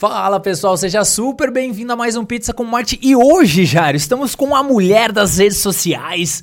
Fala pessoal, seja super bem-vindo a mais um Pizza com Marte. E hoje, Jário, estamos com a mulher das redes sociais.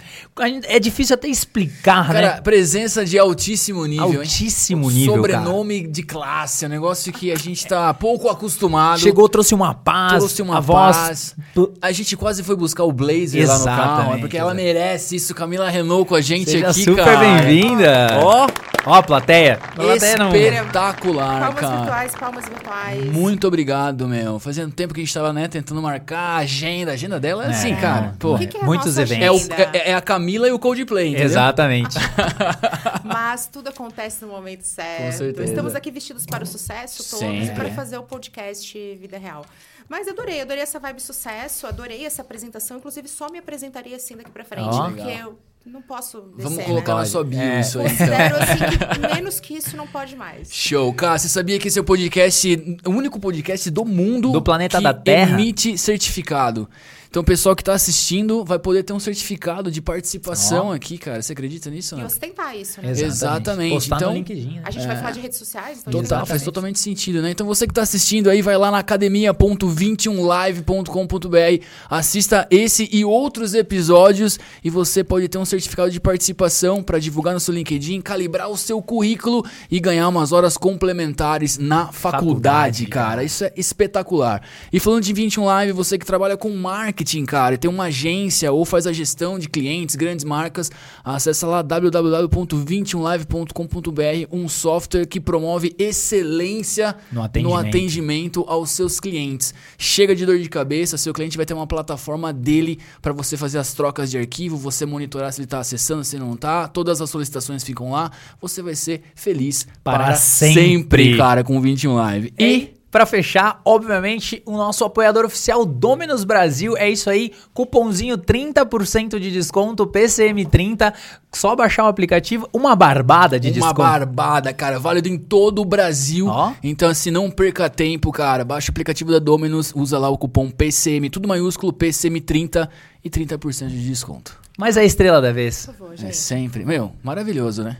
É difícil até explicar, Cara, né? presença de altíssimo nível, hein? Altíssimo nível, Sobrenome de classe, é um negócio que a gente tá pouco acostumado. Chegou, trouxe uma paz, trouxe uma a voz. paz. A gente quase foi buscar o Blazer lá no carro, Exatamente, é porque ela merece isso. Camila Renault com a gente Seja aqui, super cara. bem-vinda. Ó, Ó, plateia. Plateia não- espetacular, Palmas cara. virtuais, palmas virtuais. Muito obrigado, meu. Fazendo tempo que a gente tava, né, tentando marcar a agenda. A agenda dela é, assim, É, cara. Pô, O que, que é Muitos eventos. é, o- é- é a Camila e o Coldplay, entendeu? Exatamente. Mas tudo acontece no momento certo. certeza. Estamos aqui vestidos para o sucesso todos Sempre. para fazer o podcast Vida Real. Mas adorei, adorei essa vibe sucesso, adorei essa apresentação. Inclusive, só me apresentaria assim daqui pra frente, Ó. porque Legal. eu não posso descer, Vamos né? colocar na Pode. sua bio É. isso aí. então. Considero assim que menos que isso não pode mais. Show. Cara, você sabia que esse é o podcast, o único podcast do mundo Do planeta que da Terra? emite certificado. Então o pessoal que tá assistindo vai poder ter um certificado de participação Ó. aqui, cara. Você acredita nisso? E Não? ostentar isso, né? Exatamente. Postar Então- no LinkedIn, né? A gente vai falar de redes sociais, então Total, exatamente. faz totalmente sentido, né? Então você que tá assistindo aí, vai lá na academia.21live.com.br, assista esse e outros episódios e você pode ter um certificado de participação para divulgar no seu LinkedIn, calibrar o seu currículo e ganhar umas horas complementares na faculdade, Faculdade, cara. cara. Isso é espetacular. E falando de 21 Live, você que trabalha com marketing, cara, e tem uma agência ou faz a gestão de clientes, grandes marcas, acessa lá www.21live.com.br, um software que promove excelência No atendimento. atendimento aos seus clientes. Chega de dor de cabeça, seu cliente vai ter uma plataforma dele para você fazer as trocas de arquivo, você monitorar se ele está acessando, se não está, todas as solicitações ficam lá, você vai ser feliz Para para, sempre. sempre, cara, com o 21 Live. E pra fechar, obviamente, o nosso apoiador oficial Dominus Brasil é isso aí, cupomzinho 30% de desconto, PCM30, só baixar o aplicativo, uma barbada de uma desconto. barbada, cara, válido em todo o Brasil. Ó. Então, assim, não perca tempo, cara. Baixa o aplicativo da Dominus, usa lá o cupom PCM, tudo maiúsculo, PCM30 e 30% de desconto. Mas é a estrela da vez. Por favor, É sempre. Meu, maravilhoso, né?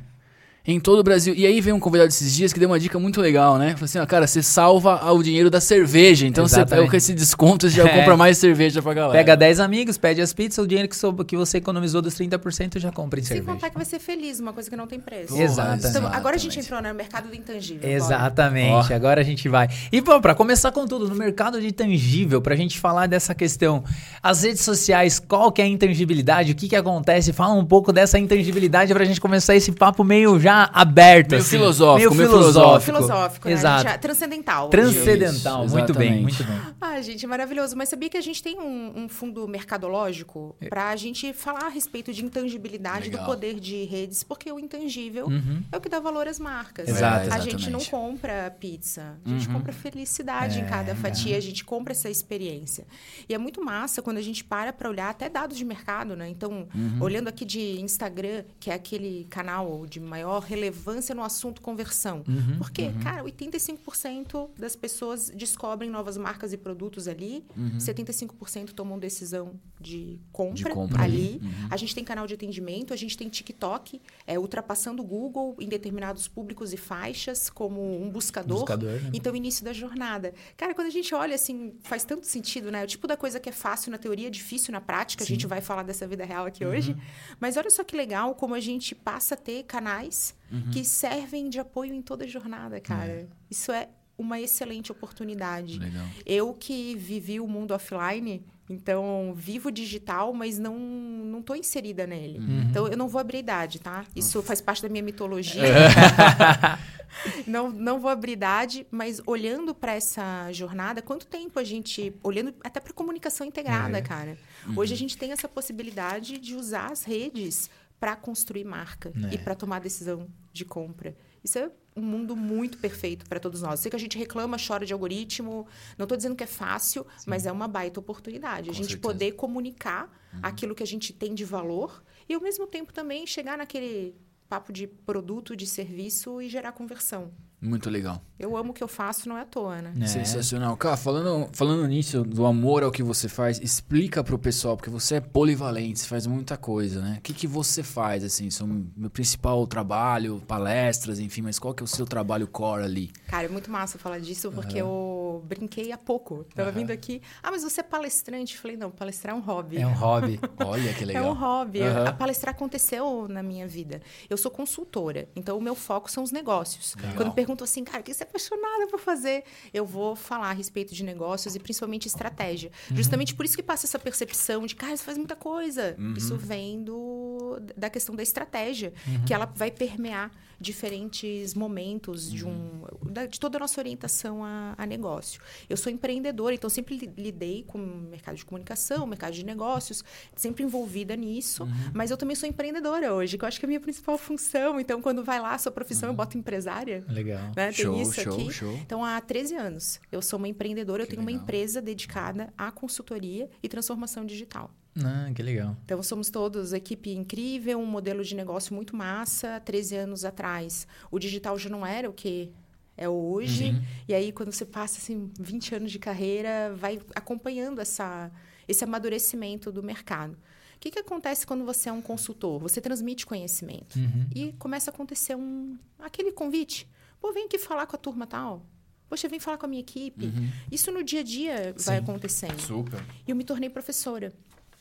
Em todo o Brasil. E aí veio um convidado esses dias que deu uma dica muito legal, né? Falou assim, ó, cara, você salva o dinheiro da cerveja. Então você Exatamente. pega com esse desconto, você já É. compra mais cerveja pra galera. Pega 10 amigos, pede as pizzas, o dinheiro que, sob- que você economizou dos 30% já compra em Sem cerveja. contar que vai ser feliz, uma coisa que não tem preço. Exatamente. Então, agora a gente entrou no mercado do intangível. Exatamente, agora a gente vai. E bom, pra começar com tudo, no mercado de tangível, pra gente falar dessa questão, as redes sociais, qual que é a intangibilidade, o que que acontece, fala um pouco dessa intangibilidade pra gente começar esse papo meio já aberto. Meio assim. filosófico, meio filosófico. Filosófico, né? Exato. A já- transcendental. Transcendental, Isso, muito bem, muito bem. Ah, gente, maravilhoso. Mas sabia que a gente tem um, um fundo mercadológico pra gente falar a respeito de intangibilidade Legal. do poder de redes, porque o intangível é o que dá valor às marcas. Exato. A gente não compra pizza, a gente compra felicidade em cada fatia, a gente compra essa experiência. E é muito massa quando a gente para pra olhar até dados de mercado, né? Então, olhando aqui de Instagram, que é aquele canal de maior relevância no assunto conversão. Porque, cara, 85% das pessoas descobrem novas marcas e produtos ali, 75% tomam decisão de compra, De compra ali. A gente tem canal de atendimento, a gente tem TikTok, é, ultrapassando o Google em determinados públicos e faixas como um buscador. Buscador, né? Então, início da jornada. Cara, quando a gente olha assim, faz tanto sentido, né? O tipo da coisa que é fácil na teoria, difícil na prática. A gente vai falar dessa vida real aqui hoje. Mas olha só que legal como a gente passa a ter canais que servem de apoio em toda a jornada, cara. Isso é uma excelente oportunidade. Legal. Eu que vivi o mundo offline, então vivo digital, mas não não tô inserida nele. Então eu não vou abrir idade, tá? Isso faz parte da minha mitologia. não, não vou abrir idade, mas olhando para essa jornada, quanto tempo a gente olhando até para comunicação integrada, cara. Hoje a gente tem essa possibilidade de usar as redes para construir marca e para tomar decisão de compra. Isso é um mundo muito perfeito para todos nós. Sei que a gente reclama, chora de algoritmo. Não estou dizendo que é fácil, mas é uma baita oportunidade. a gente certeza. poder comunicar aquilo que a gente tem de valor e, ao mesmo tempo, também chegar naquele papo de produto, de serviço e gerar conversão. Muito legal. Eu amo o que eu faço, não é à toa, né? É. Sensacional. Cara, falando, falando nisso, do amor ao que você faz, explica pro pessoal, porque você é polivalente, você faz muita coisa, né? O que, que você faz, assim? Seu meu principal trabalho, palestras, enfim, mas qual que é o seu trabalho core ali? Cara, é muito massa falar disso, porque eu eu brinquei há pouco. Tava Aham. vindo aqui. Ah, mas você é palestrante? Eu falei, não, palestrar é um hobby. É um hobby. Olha que legal. É um hobby. Aham. A palestrar aconteceu na minha vida. Eu sou consultora, então o meu foco são os negócios. Legal. Quando perguntam assim, cara, o que você é apaixonada por fazer? Eu vou falar a respeito de negócios e principalmente estratégia. Uhum. Justamente por isso que passa essa percepção de, cara, você faz muita coisa. Uhum. Isso vem do, da questão da estratégia, que ela vai permear diferentes momentos de, um, da- de toda a nossa orientação a, a negócio. Eu sou empreendedora, então sempre li- lidei com o mercado de comunicação, mercado de negócios, sempre envolvida nisso, mas eu também sou empreendedora hoje, que eu acho que é a minha principal função. Então, quando vai lá a sua profissão, eu boto empresária. Legal. Né? Tem Show, isso show, aqui. show. Então, há 13 anos, eu sou uma empreendedora, eu Que tenho uma legal. empresa dedicada à consultoria e transformação digital. Ah, que legal. Então, somos todos equipe incrível, um modelo de negócio muito massa. 13 anos atrás, o digital já não era o que é hoje. Uhum. E aí, quando você passa assim, 20 anos de carreira, vai acompanhando essa, esse amadurecimento do mercado. O que, que acontece quando você é um consultor? Você transmite conhecimento. Uhum. E começa a acontecer um, aquele convite. Pô, vem aqui falar com a turma tal. Poxa, vem falar com a minha equipe. Uhum. Isso no dia a dia vai Sim. acontecendo. Super. E eu me tornei professora.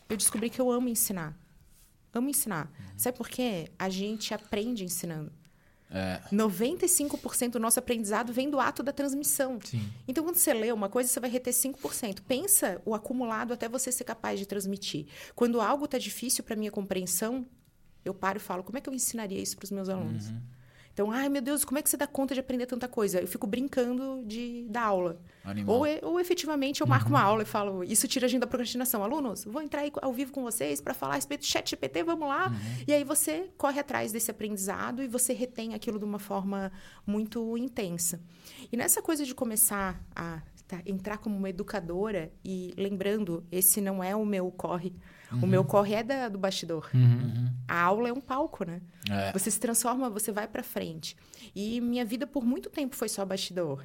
Eu descobri que eu amo ensinar. Amo ensinar. Uhum. Sabe por quê? A gente aprende ensinando. É. 95% do nosso aprendizado vem do ato da transmissão. Sim. Então, quando você lê uma coisa, você vai reter 5%. Pensa o acumulado até você ser capaz de transmitir. Quando algo está difícil para minha compreensão, eu paro e falo, como é que eu ensinaria isso para os meus alunos? Uhum. Então, ai meu Deus, como é que você dá conta de aprender tanta coisa? Eu fico brincando de dar aula. Animal. Ou, e- ou efetivamente eu marco uma aula e falo, isso tira a gente da procrastinação. Alunos, vou entrar aí ao vivo com vocês para falar a respeito do chat GPT, vamos lá. E aí você corre atrás desse aprendizado e você retém aquilo de uma forma muito intensa. E nessa coisa de começar a tá, entrar como uma educadora e lembrando, esse não é o meu corre. O meu corre é da- do bastidor. Uhum. A aula é um palco, né? É. Você se transforma, você vai pra frente. E minha vida por muito tempo foi só bastidor.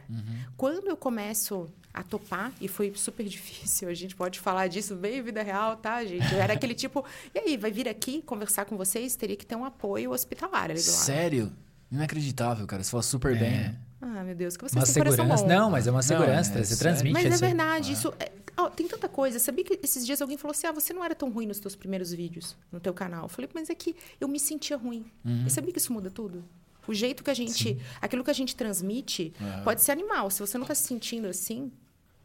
Quando eu começo a topar, e foi super difícil, a gente pode falar disso bem em vida real, tá, gente? Eu era aquele tipo, e aí, vai vir aqui conversar com vocês? Teria que ter um apoio hospitalar ali do lado. Sério? Inacreditável, cara. Você fala super bem. É. Ah, meu Deus, que vocês Uma têm segurança. bom. Não, mas é uma segurança. é você sério. transmite Mas é essa- verdade, isso. é- ó, tem tanta coisa. Sabia que esses dias alguém falou assim: ah, você não era tão ruim nos teus primeiros vídeos, no teu canal. Eu falei, mas é que eu me sentia ruim. E sabia que isso muda tudo? O jeito que a gente. Aquilo que a gente transmite Aham. pode ser animal. Se você não está se sentindo assim,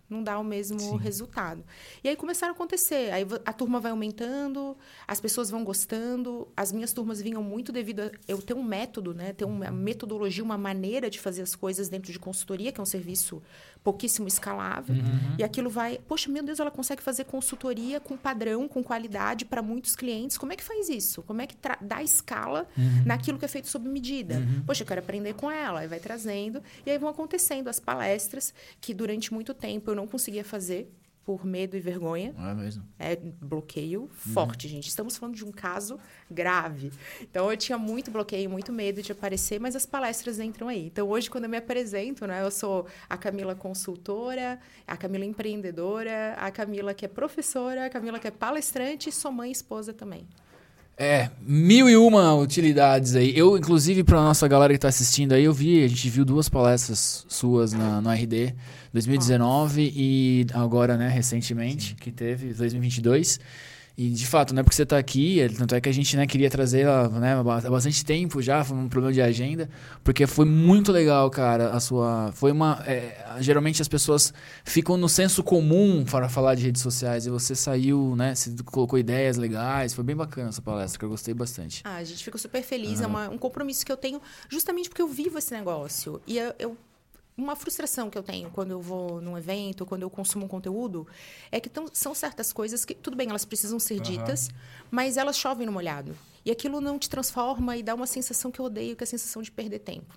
não dá o mesmo Sim. resultado. E aí começaram a acontecer. Aí a turma vai aumentando, as pessoas vão gostando. As minhas turmas vinham muito devido a eu ter um método, né? Ter uma metodologia, uma maneira de fazer as coisas dentro de consultoria, que é um serviço pouquíssimo escalável. Uhum. E aquilo vai, poxa, meu Deus, ela consegue fazer consultoria com padrão, com qualidade para muitos clientes. Como é que faz isso? Como é que dá escala Uhum. naquilo que é feito sob medida? Poxa, eu quero aprender com ela. Aí vai trazendo. E aí vão acontecendo as palestras, que durante muito tempo eu não conseguia fazer por medo e vergonha. Não é mesmo? É bloqueio forte, gente. Estamos falando de um caso grave. Então eu tinha muito bloqueio, muito medo de aparecer, mas as palestras entram aí. Então hoje quando eu me apresento, né, eu sou a Camila consultora, a Camila empreendedora, a Camila que é professora, a Camila que é palestrante e sou mãe e esposa também. É, mil e uma utilidades aí. Eu, inclusive, pra nossa galera que tá assistindo aí, eu vi, a gente viu duas palestras suas na, no RD 2019 e agora, né, recentemente, que teve, 2022. E, de fato, não é porque você tá aqui, é- tanto é que a gente, né, queria trazer ela, né, há ba- há bastante tempo já, foi um problema de agenda, porque foi muito legal, cara, a sua... Foi uma... é, geralmente as pessoas ficam no senso comum para falar de redes sociais e você saiu, né, você colocou ideias legais, foi bem bacana essa palestra, que eu gostei bastante. Ah, a gente fica super feliz, é uma- um compromisso que eu tenho justamente porque eu vivo esse negócio. E eu, eu- uma frustração que eu tenho quando eu vou num evento, quando eu consumo um conteúdo, é que tão- são certas coisas que, tudo bem, elas precisam ser ditas, mas elas chovem no molhado. E aquilo não te transforma e dá uma sensação que eu odeio, que é a sensação de perder tempo.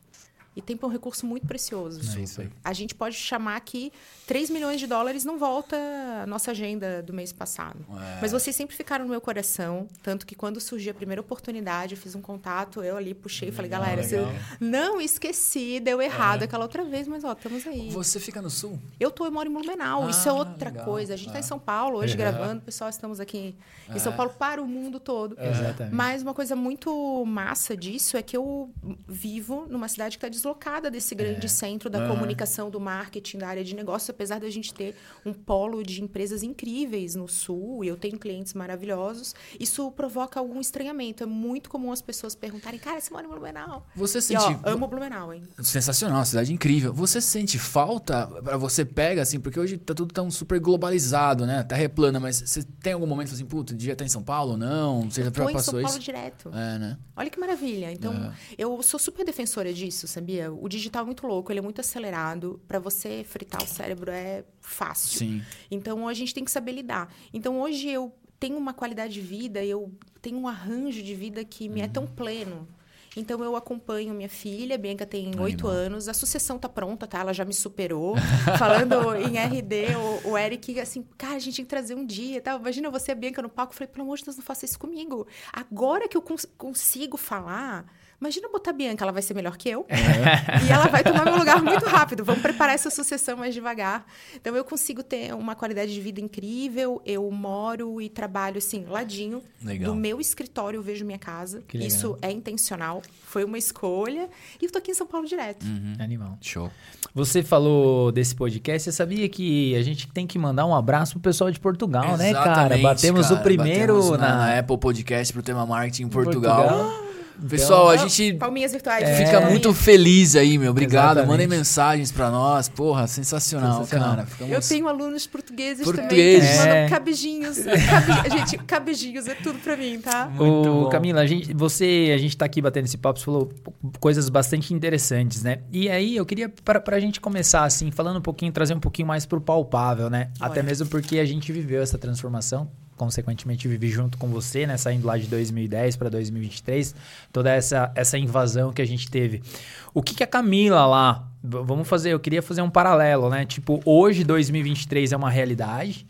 E tempo é um recurso muito precioso. É isso aí. A gente pode chamar que 3 milhões de dólares não volta a nossa agenda do mês passado. É. Mas vocês sempre ficaram no meu coração. Tanto que quando surgiu a primeira oportunidade, eu fiz um contato, eu ali puxei e falei, galera, legal. você não esqueci, deu errado aquela outra vez, mas ó, estamos aí. Você fica no sul? Eu tô, eu moro em Blumenau, isso é Ah, outra legal. coisa. A gente tá É. em São Paulo hoje Uhum. gravando, pessoal, estamos aqui em São Paulo para o mundo todo. Exatamente. Mas uma coisa muito massa disso é que eu vivo numa cidade que está deslocada desse grande centro da comunicação, do marketing, da área de negócio, apesar da gente ter um polo de empresas incríveis no sul, e eu tenho clientes maravilhosos, isso provoca algum estranhamento. É muito comum as pessoas perguntarem, cara, você mora em Blumenau? Você E, sente. ó, amo Blumenau, hein? Sensacional, cidade incrível. Você sente falta pra você pega assim, porque hoje tá tudo tão super globalizado, né? Terra é plana, mas você tem algum momento assim, puta, devia estar em São Paulo não? Você já Tô em São passou Paulo isso? direto. É, né? Olha que maravilha. Então, É. eu sou super defensora disso, sabia? O digital é muito louco, ele é muito acelerado. Para você fritar o cérebro é fácil. Sim. Então, a gente tem que saber lidar. Então, hoje eu tenho uma qualidade de vida, eu tenho um arranjo de vida que me é tão pleno. Então, eu acompanho minha filha, a Bianca tem oito anos, a sucessão tá pronta, tá? Ela já me superou. Falando em RD, o, o Eric, assim, cara, a gente tinha que trazer um dia, tá? Imagina você a Bianca no palco. Eu falei, pelo amor de Deus, não faça isso comigo. Agora que eu cons- consigo falar, imagina botar a Bianca, ela vai ser melhor que eu. e ela vai tomar meu lugar muito rápido. Vamos preparar essa sucessão mais devagar. Então, eu consigo ter uma qualidade de vida incrível. Eu moro e trabalho, assim, ladinho. Legal. Do meu escritório, eu vejo minha casa. Que legal. Isso é intencional. Foi uma escolha. E eu tô aqui em São Paulo direto. Uhum. Animal. Show. Você falou desse podcast, você sabia que a gente tem que mandar um abraço pro pessoal de Portugal, né, cara? Exatamente, Batemos cara. o primeiro Batemos na, na, na Apple Podcast pro tema marketing em Portugal. Portugal. Pessoal, a Então, gente Palminhas virtuais. fica É. muito feliz aí, meu. Obrigado. Exatamente. Mandem mensagens pra nós. Porra, sensacional, Sensacional. cara. Ficamos... Eu tenho alunos portugueses, Portugueses. também que É. mandam cabejinhos. Cabe... Gente, cabejinhos é tudo pra mim, tá? Muito Ô, bom. Camila, a gente, você, a gente tá aqui batendo esse papo, você falou coisas bastante interessantes, né? E aí eu queria, pra, pra gente começar assim, falando um pouquinho, trazer um pouquinho mais pro palpável, né? Até Bora. mesmo porque a gente viveu essa transformação, consequentemente vivi junto com você, né? Saindo lá de 2010 para 2023, toda essa, essa invasão que a gente teve. O que, que a Camila lá, vamos fazer, eu queria fazer um paralelo, né? Tipo, hoje 2023 é uma realidade.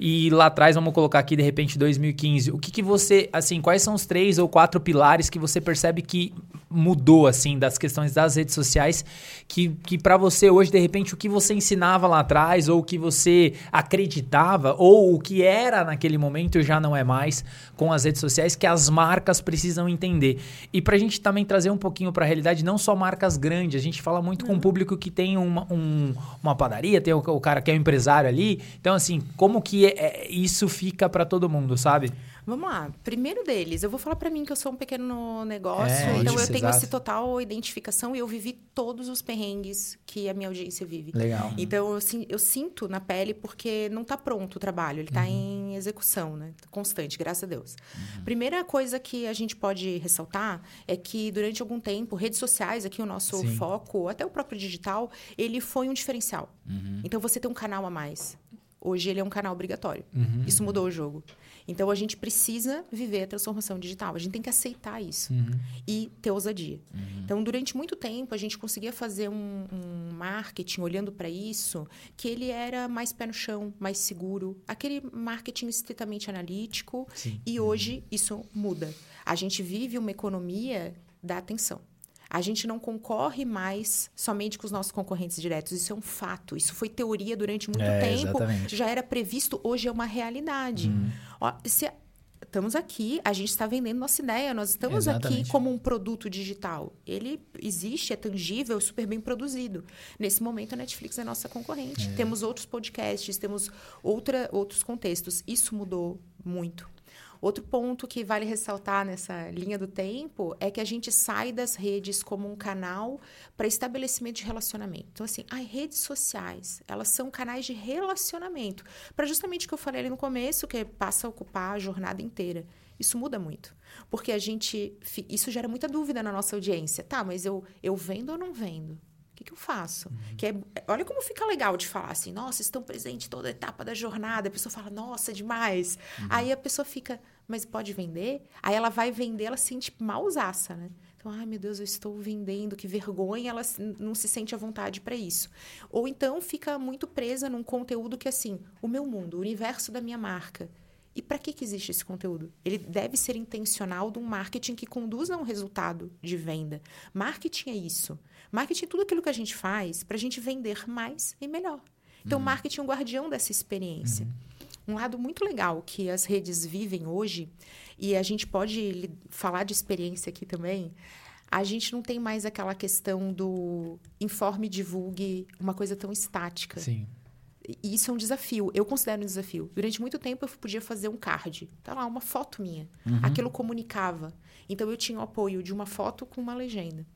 E lá atrás, vamos colocar aqui, de repente, 2015. O que, que você, assim, quais são os três ou quatro pilares que você percebe que mudou, assim, das questões das redes sociais, que, que para você hoje, de repente, o que você ensinava lá atrás, ou o que você acreditava, ou o que era naquele momento já não é mais com as redes sociais, que as marcas precisam entender. E pra gente também trazer um pouquinho pra realidade, não só marcas grandes, a gente fala muito com o público que tem uma, um- uma padaria, tem o, o cara que é o empresário ali. Então, assim, como que é- é- isso fica pra todo mundo, sabe? Vamos lá. Primeiro deles, eu vou falar pra mim que eu sou um pequeno negócio, É, então isso, eu tenho exato. esse total identificação e eu vivi todos os perrengues que a minha audiência vive. Legal. Então eu, eu sinto na pele porque não tá pronto o trabalho, ele tá Uhum. em execução, né? Constante, graças a Deus. Primeira coisa que a gente pode ressaltar é que durante algum tempo, redes sociais, aqui o nosso Sim. foco, até o próprio digital, ele foi um diferencial. Então você tem um canal a mais. Hoje ele é um canal obrigatório. Uhum. Isso mudou o jogo. Então a gente precisa viver a transformação digital. A gente tem que aceitar isso Uhum. e ter ousadia. Então, durante muito tempo, a gente conseguia fazer um, um marketing olhando para isso que ele era mais pé no chão, mais seguro, aquele marketing estritamente analítico. Sim. E hoje isso muda. A gente vive uma economia da atenção. A gente não concorre mais somente com os nossos concorrentes diretos. Isso é um fato. Isso foi teoria durante muito É, tempo. exatamente. Já era previsto, hoje é uma realidade. Uhum. Ó, se- estamos aqui, a gente está vendendo nossa ideia. Nós estamos aqui Exatamente. como um produto digital. Ele existe, é tangível, é super bem produzido. Nesse momento, a Netflix é nossa concorrente. Temos outros podcasts, temos outra, outros contextos. Isso mudou muito. Outro ponto que vale ressaltar nessa linha do tempo é que a gente sai das redes como um canal para estabelecimento de relacionamento. Então, assim, as redes sociais, elas são canais de relacionamento. Para justamente o que eu falei ali no começo, que passa a ocupar a jornada inteira. Isso muda muito. Porque a gente. Isso gera muita dúvida na nossa audiência. Tá, mas eu, eu vendo ou não vendo? Que, que eu faço? Que é, olha como fica legal de falar assim, nossa, estão presentes toda a etapa da jornada. A pessoa fala, nossa, demais. Aí a pessoa fica, mas pode vender? Aí ela vai vender, ela se sente mausaça, né? Então, ai meu Deus, eu estou vendendo, que vergonha, ela não se sente à vontade para isso. Ou então fica muito presa num conteúdo que, assim, o meu mundo, o universo da minha marca. E para que, que existe esse conteúdo? Ele deve ser intencional de um marketing que conduza a um resultado de venda. Marketing é isso. Marketing é tudo aquilo que a gente faz para a gente vender mais e melhor. Então, marketing é um guardião dessa experiência. Um lado muito legal que as redes vivem hoje, e a gente pode falar de experiência aqui também. a gente não tem mais aquela questão do informe, divulgue, uma coisa tão estática. Sim. E isso é um desafio. Eu considero um desafio. Durante muito tempo eu podia fazer um card. Tá lá, uma foto minha. Aquilo comunicava. Então eu tinha o apoio de uma foto com uma legenda.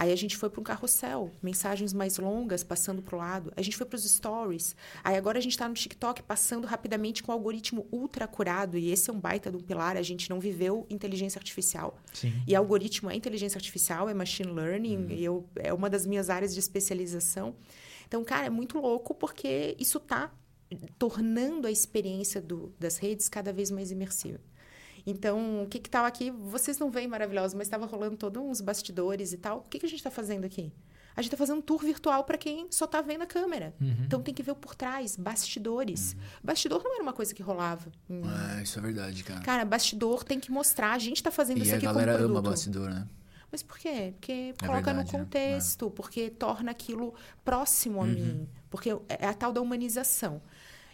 Aí a gente foi para um carrossel, mensagens mais longas passando para o lado. A gente foi para os stories. Aí agora a gente está no TikTok passando rapidamente com o algoritmo ultra curado. E esse é um baita de um pilar. A gente não viveu inteligência artificial. Sim. E algoritmo é inteligência artificial, é machine learning. E eu, é uma das minhas áreas de especialização. Então, cara, é muito louco porque isso está tornando a experiência do, das redes cada vez mais imersiva. Então, o que que tava aqui, vocês não veem maravilhoso, mas estava rolando todos uns bastidores e tal. O que, que a gente está fazendo aqui? A gente está fazendo um tour virtual para quem só está vendo a câmera. Então tem que ver o por trás, bastidores. Bastidor não era uma coisa que rolava. Hum. É, isso é verdade, cara. Cara, bastidor tem que mostrar. A gente está fazendo e isso a aqui galera como ama produto. bastidor, né? Mas por quê? Porque É coloca verdade, no né? contexto, porque torna aquilo próximo a mim. Porque é a tal da humanização.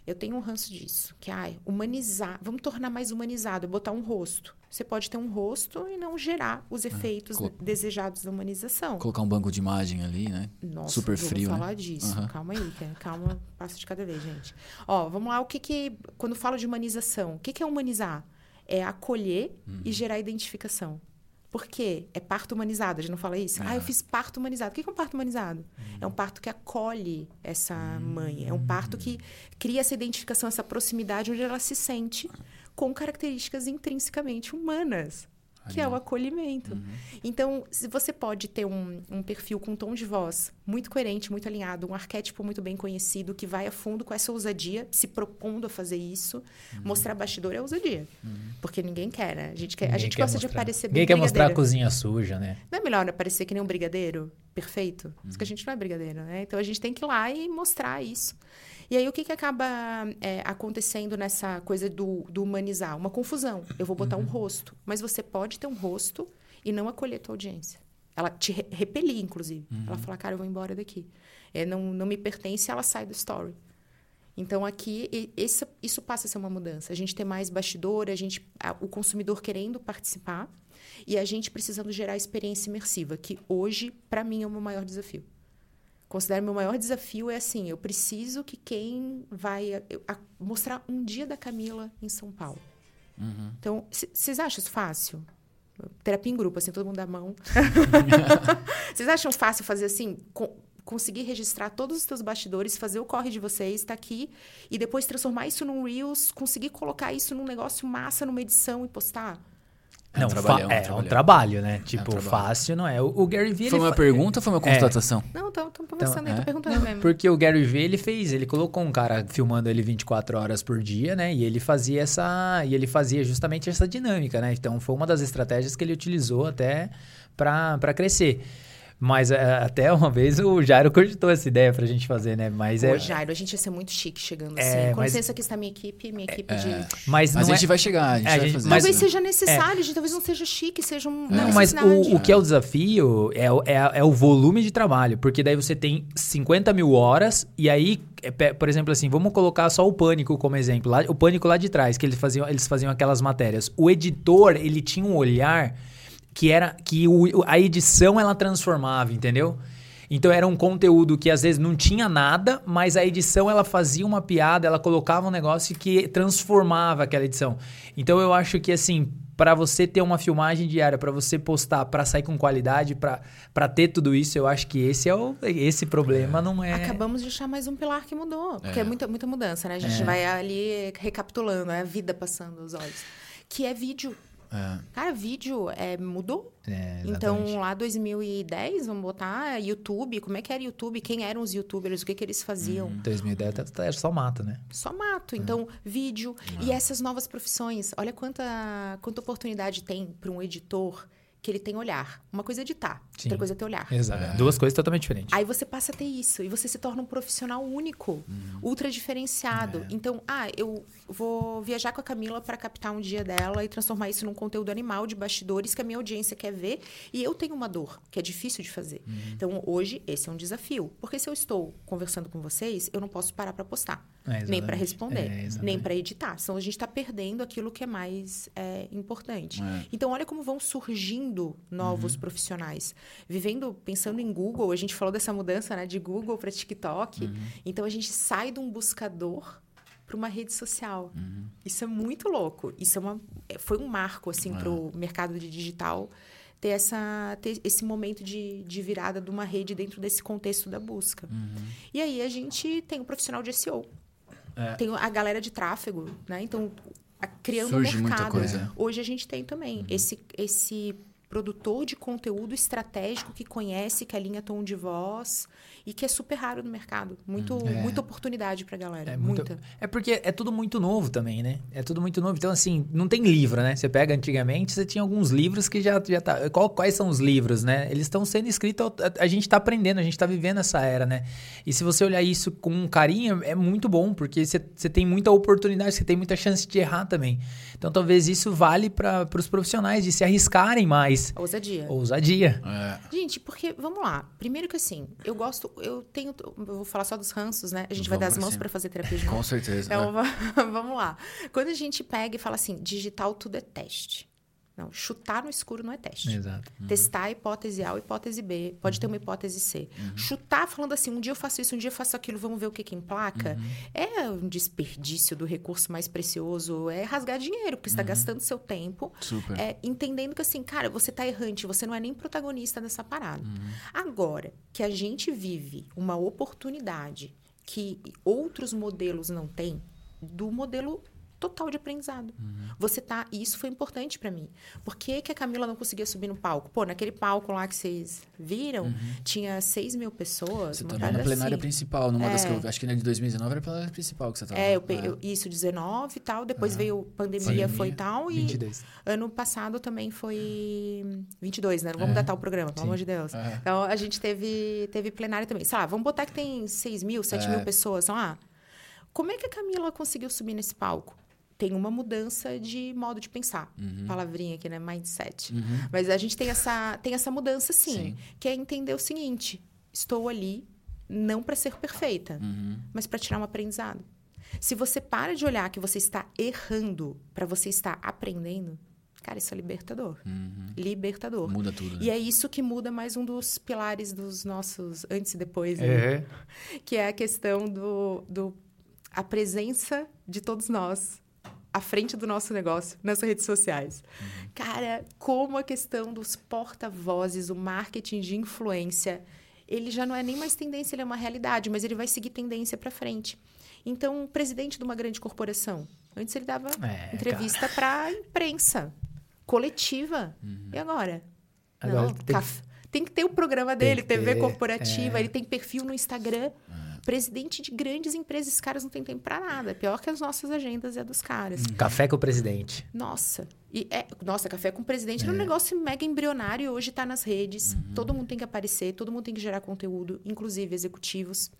Eu tenho um ranço disso, que ai, humanizar, vamos tornar mais humanizado, botar um rosto. Você pode ter um rosto e não gerar os efeitos colo- desejados da humanização. Colocar um banco de imagem ali, né? Nossa, Super vamos frio, né? falar disso. Aham. Calma aí, calma, passo de cada vez, gente. Ó, vamos lá, o que que quando falo de humanização, o que que é humanizar? É acolher Uhum. e gerar identificação. Por quê? É parto humanizado, a gente não fala isso? Ah, eu fiz parto humanizado. O que é um parto humanizado? Uhum. É um parto que acolhe essa mãe. É um parto que cria essa identificação, essa proximidade, onde ela se sente com características intrinsecamente humanas. Que é o acolhimento. Então, se você pode ter um, um perfil com um tom de voz muito coerente, muito alinhado, um arquétipo muito bem conhecido, que vai a fundo com essa ousadia, se propondo a fazer isso, mostrar bastidor é ousadia. Porque ninguém quer, né? A gente, quer, a Ninguém gente quer gosta de mostrar. aparecer Ninguém bem quer mostrar a cozinha suja, né? Não é melhor aparecer que nem um brigadeiro perfeito? Porque a gente não é brigadeiro, né? Então a gente tem que ir lá e mostrar isso. E aí o que, que acaba é, acontecendo nessa coisa do, do humanizar? Uma confusão. Eu vou botar um rosto. Mas você pode ter um rosto e não acolher a tua audiência. Ela te re- repelir, inclusive. Ela fala, cara, eu vou embora daqui. É, não, não me pertence, ela sai do story. Então aqui esse- isso passa a ser uma mudança. A gente ter mais bastidor, a gente, a- o consumidor querendo participar e a gente precisando gerar experiência imersiva, que hoje para mim é o meu maior desafio. Considero meu maior desafio é assim, eu preciso que quem vai eu- a- mostrar um dia da Camila em São Paulo. Então, vocês acham isso fácil? Terapia em grupo, assim, todo mundo dá a mão. Vocês acham fácil fazer assim? co- conseguir registrar todos os seus bastidores, fazer o corre de vocês, estar aqui e depois transformar isso num Reels, conseguir colocar isso num negócio massa, numa edição e postar? É um não, trabalhão, fa- é um é, um trabalho, né? Tipo, trabalho. fácil não é. O, o Gary Vee, Foi uma fa- pergunta ou foi uma constatação? Não, tô conversando aí, é? tô perguntando mesmo. Porque o Gary Vee, ele fez, ele colocou um cara filmando ele 24 horas por dia, né? E ele fazia essa, e ele fazia justamente essa dinâmica, né? Então foi uma das estratégias que ele utilizou até pra crescer. Mas é, até uma vez o Jairo cogitou essa ideia pra gente fazer, né? Mas Ô, é, Jairo, a gente ia ser muito chique chegando É, assim. Com mas- licença, aqui está minha equipe, minha equipe de... mas não Mas a é, gente vai chegar, a gente É, vai gente- fazer. mas- Talvez isso. seja necessário, gente, talvez não seja chique, seja um Não, mas o, o que é o desafio é, o- é, é o volume de trabalho, porque daí você tem 50 mil horas, e aí, é, por exemplo, assim, vamos colocar só o Pânico como exemplo, lá, o Pânico lá de trás, que eles faziam, eles faziam aquelas matérias. O editor, ele tinha um olhar que era que o- a edição ela transformava, entendeu? Então era um conteúdo que às vezes não tinha nada, mas a edição ela fazia uma piada, ela colocava um negócio que transformava aquela edição. Então eu acho que assim, para você ter uma filmagem diária, para você postar, para sair com qualidade, para ter tudo isso, eu acho que esse é o esse problema não é Acabamos de achar mais um pilar que mudou. Porque é, muita, muita mudança, né? A gente vai ali recapitulando, é a vida passando os olhos. Que é vídeo. É. Cara, vídeo é, mudou. É, então, lá 2010, vamos botar YouTube. Como é que era YouTube? Quem eram os youtubers? O que, que eles faziam? Em 2010 tá- tá- só mata, né? Só mato. Então, vídeo. E essas novas profissões. Olha quanta, quanta oportunidade tem para um editor que ele tem olhar. Uma coisa é editar, Sim. outra coisa é ter olhar. Exato. Duas coisas totalmente diferentes. Aí você passa a ter isso e você se torna um profissional único, ultra diferenciado. Então, ah, eu vou viajar com a Camila para captar um dia dela e transformar isso num conteúdo animal de bastidores que a minha audiência quer ver e eu tenho uma dor que é difícil de fazer. Então, hoje esse é um desafio, porque se eu estou conversando com vocês, eu não posso parar para postar, É, nem para responder, É, nem para editar. Senão a gente está perdendo aquilo que é mais é, importante. Então, olha como vão surgindo novos Uhum. profissionais. Vivendo, pensando em Google, a gente falou dessa mudança né, de Google para TikTok. Uhum. Então a gente sai de um buscador para uma rede social. Uhum. Isso é muito louco. Isso é uma, é- foi um marco assim para o mercado de digital ter, essa, ter esse momento de, de virada de uma rede dentro desse contexto da busca. E aí a gente tem o profissional de SEO. É. Tem a galera de tráfego, né? Então, a- criando Surge um muita mercado. coisa. Hoje a gente tem também esse, esse produtor de conteúdo estratégico que conhece, que alinha tom de voz e que é super raro no mercado. Muito, Muita oportunidade pra galera. É, muito- muita. é porque é tudo muito novo também, né? É tudo muito novo. Então, assim, não tem livro, né? Você pega antigamente, você tinha alguns livros que já, já tá. Qual- quais são os livros, né? Eles estão sendo escritos, a, a gente tá aprendendo, a gente tá vivendo essa era, né? E se você olhar isso com carinho, é muito bom, porque você, você tem muita oportunidade, você tem muita chance de errar também. Então, talvez isso vale para os profissionais de se arriscarem mais. A ousadia. Ousadia. É. Gente, porque, vamos lá. Primeiro que assim, eu gosto, eu tenho, eu vou falar só dos ranços, né? A gente vai Vamos dar as mãos para fazer terapia de Com certeza. Então, é. va- vamos lá. Quando a gente pega e fala assim, digital tudo é teste. Não, chutar no escuro não é teste. Exato. Testar a hipótese A ou hipótese B. Pode ter uma hipótese C. Chutar falando assim, um dia eu faço isso, um dia eu faço aquilo, vamos ver o que que emplaca. É um desperdício do recurso mais precioso. É rasgar dinheiro, porque você está gastando seu tempo. Super. É, entendendo que assim, cara, você tá errante, você não é nem protagonista dessa parada. Uhum. Agora que a gente vive uma oportunidade que outros modelos não têm, do modelo total de aprendizado. Uhum. Você tá, e isso foi importante pra mim. Por que, que a Camila não conseguia subir no palco? Pô, naquele palco lá que vocês viram, tinha 6 mil pessoas. Uhum. Você tava parada na plenária assim. principal, numa das É. que eu acho que na de 2019 era a plenária principal que você tava. É, eu, pe- eu- isso, 19 e tal. Depois veio pandemia, Pandemia. foi tal. E 22. ano passado também foi 22, né? Não vamos datar o programa, pelo Sim. amor de Deus. É. Então, a gente teve, teve plenário também. Sei lá, vamos botar que tem 6 mil, 7 É. mil pessoas. Então, ah, como é que a Camila conseguiu subir nesse palco? Tem uma mudança de modo de pensar. Uhum. Palavrinha aqui, né? Mindset. Mas a gente tem essa, tem essa mudança, sim, Sim. Que é entender o seguinte. Estou ali não para ser perfeita, Uhum. mas para tirar um aprendizado. Se você para de olhar que você está errando para você estar aprendendo, cara, isso é libertador. Libertador. Uhum. Muda tudo. E é isso que muda mais um dos pilares dos nossos antes e depois, né? É. que é a questão do, do a presença de todos nós à frente do nosso negócio nas redes sociais. Cara, como a questão dos porta-vozes, o marketing de influência, ele já não é nem mais tendência, ele é uma realidade, mas ele vai seguir tendência para frente. Então, o presidente de uma grande corporação, antes ele dava É, entrevista para imprensa coletiva. E agora? Agora Não, tem que- caf- tem que ter o programa dele, TV ter, corporativa, é. ele tem perfil no Instagram. Presidente de grandes empresas, esses caras não têm tempo pra nada. Pior que as nossas agendas é dos caras. Café com o presidente. Nossa. E é, nossa, café com o presidente era um negócio mega embrionário e hoje tá nas redes. Todo mundo tem que aparecer, todo mundo tem que gerar conteúdo, inclusive executivos,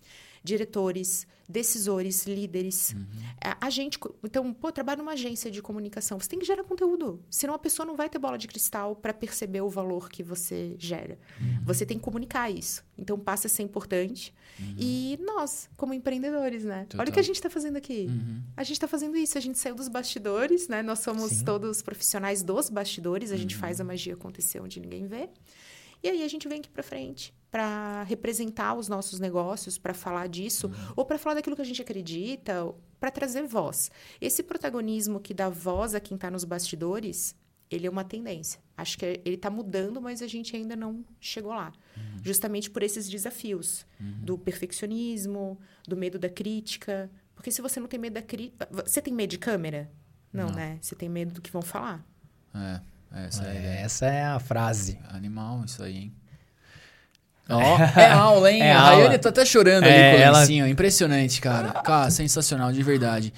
diretores, decisores, líderes. A, a gente, então, pô, eu trabalho numa agência de comunicação, você tem que gerar conteúdo. Senão a pessoa não vai ter bola de cristal para perceber o valor que você gera. Você tem que comunicar isso. Então passa a ser importante. E nós, como empreendedores, né? Olha o Total. que a gente está fazendo aqui. A gente está fazendo isso, a gente saiu dos bastidores, né? Nós somos Sim. todos profissionais dos bastidores, a gente faz a magia acontecer onde ninguém vê. E aí a gente vem aqui para frente para representar os nossos negócios, para falar disso, ou para falar daquilo que a gente acredita, para trazer voz. Esse protagonismo que dá voz a quem está nos bastidores, ele é uma tendência. Acho que ele está mudando, mas a gente ainda não chegou lá. Justamente por esses desafios do perfeccionismo, do medo da crítica. Porque se você não tem medo da crítica. Você tem medo de câmera? Não, né? Você tem medo do que vão falar. É, essa é a ideia. Essa é a frase. Animal, isso aí, hein? Ó, é aula, hein? É a aula. Rayane tá até chorando É, ali com ela- lencinho. Impressionante, cara. Cara, sensacional, de verdade.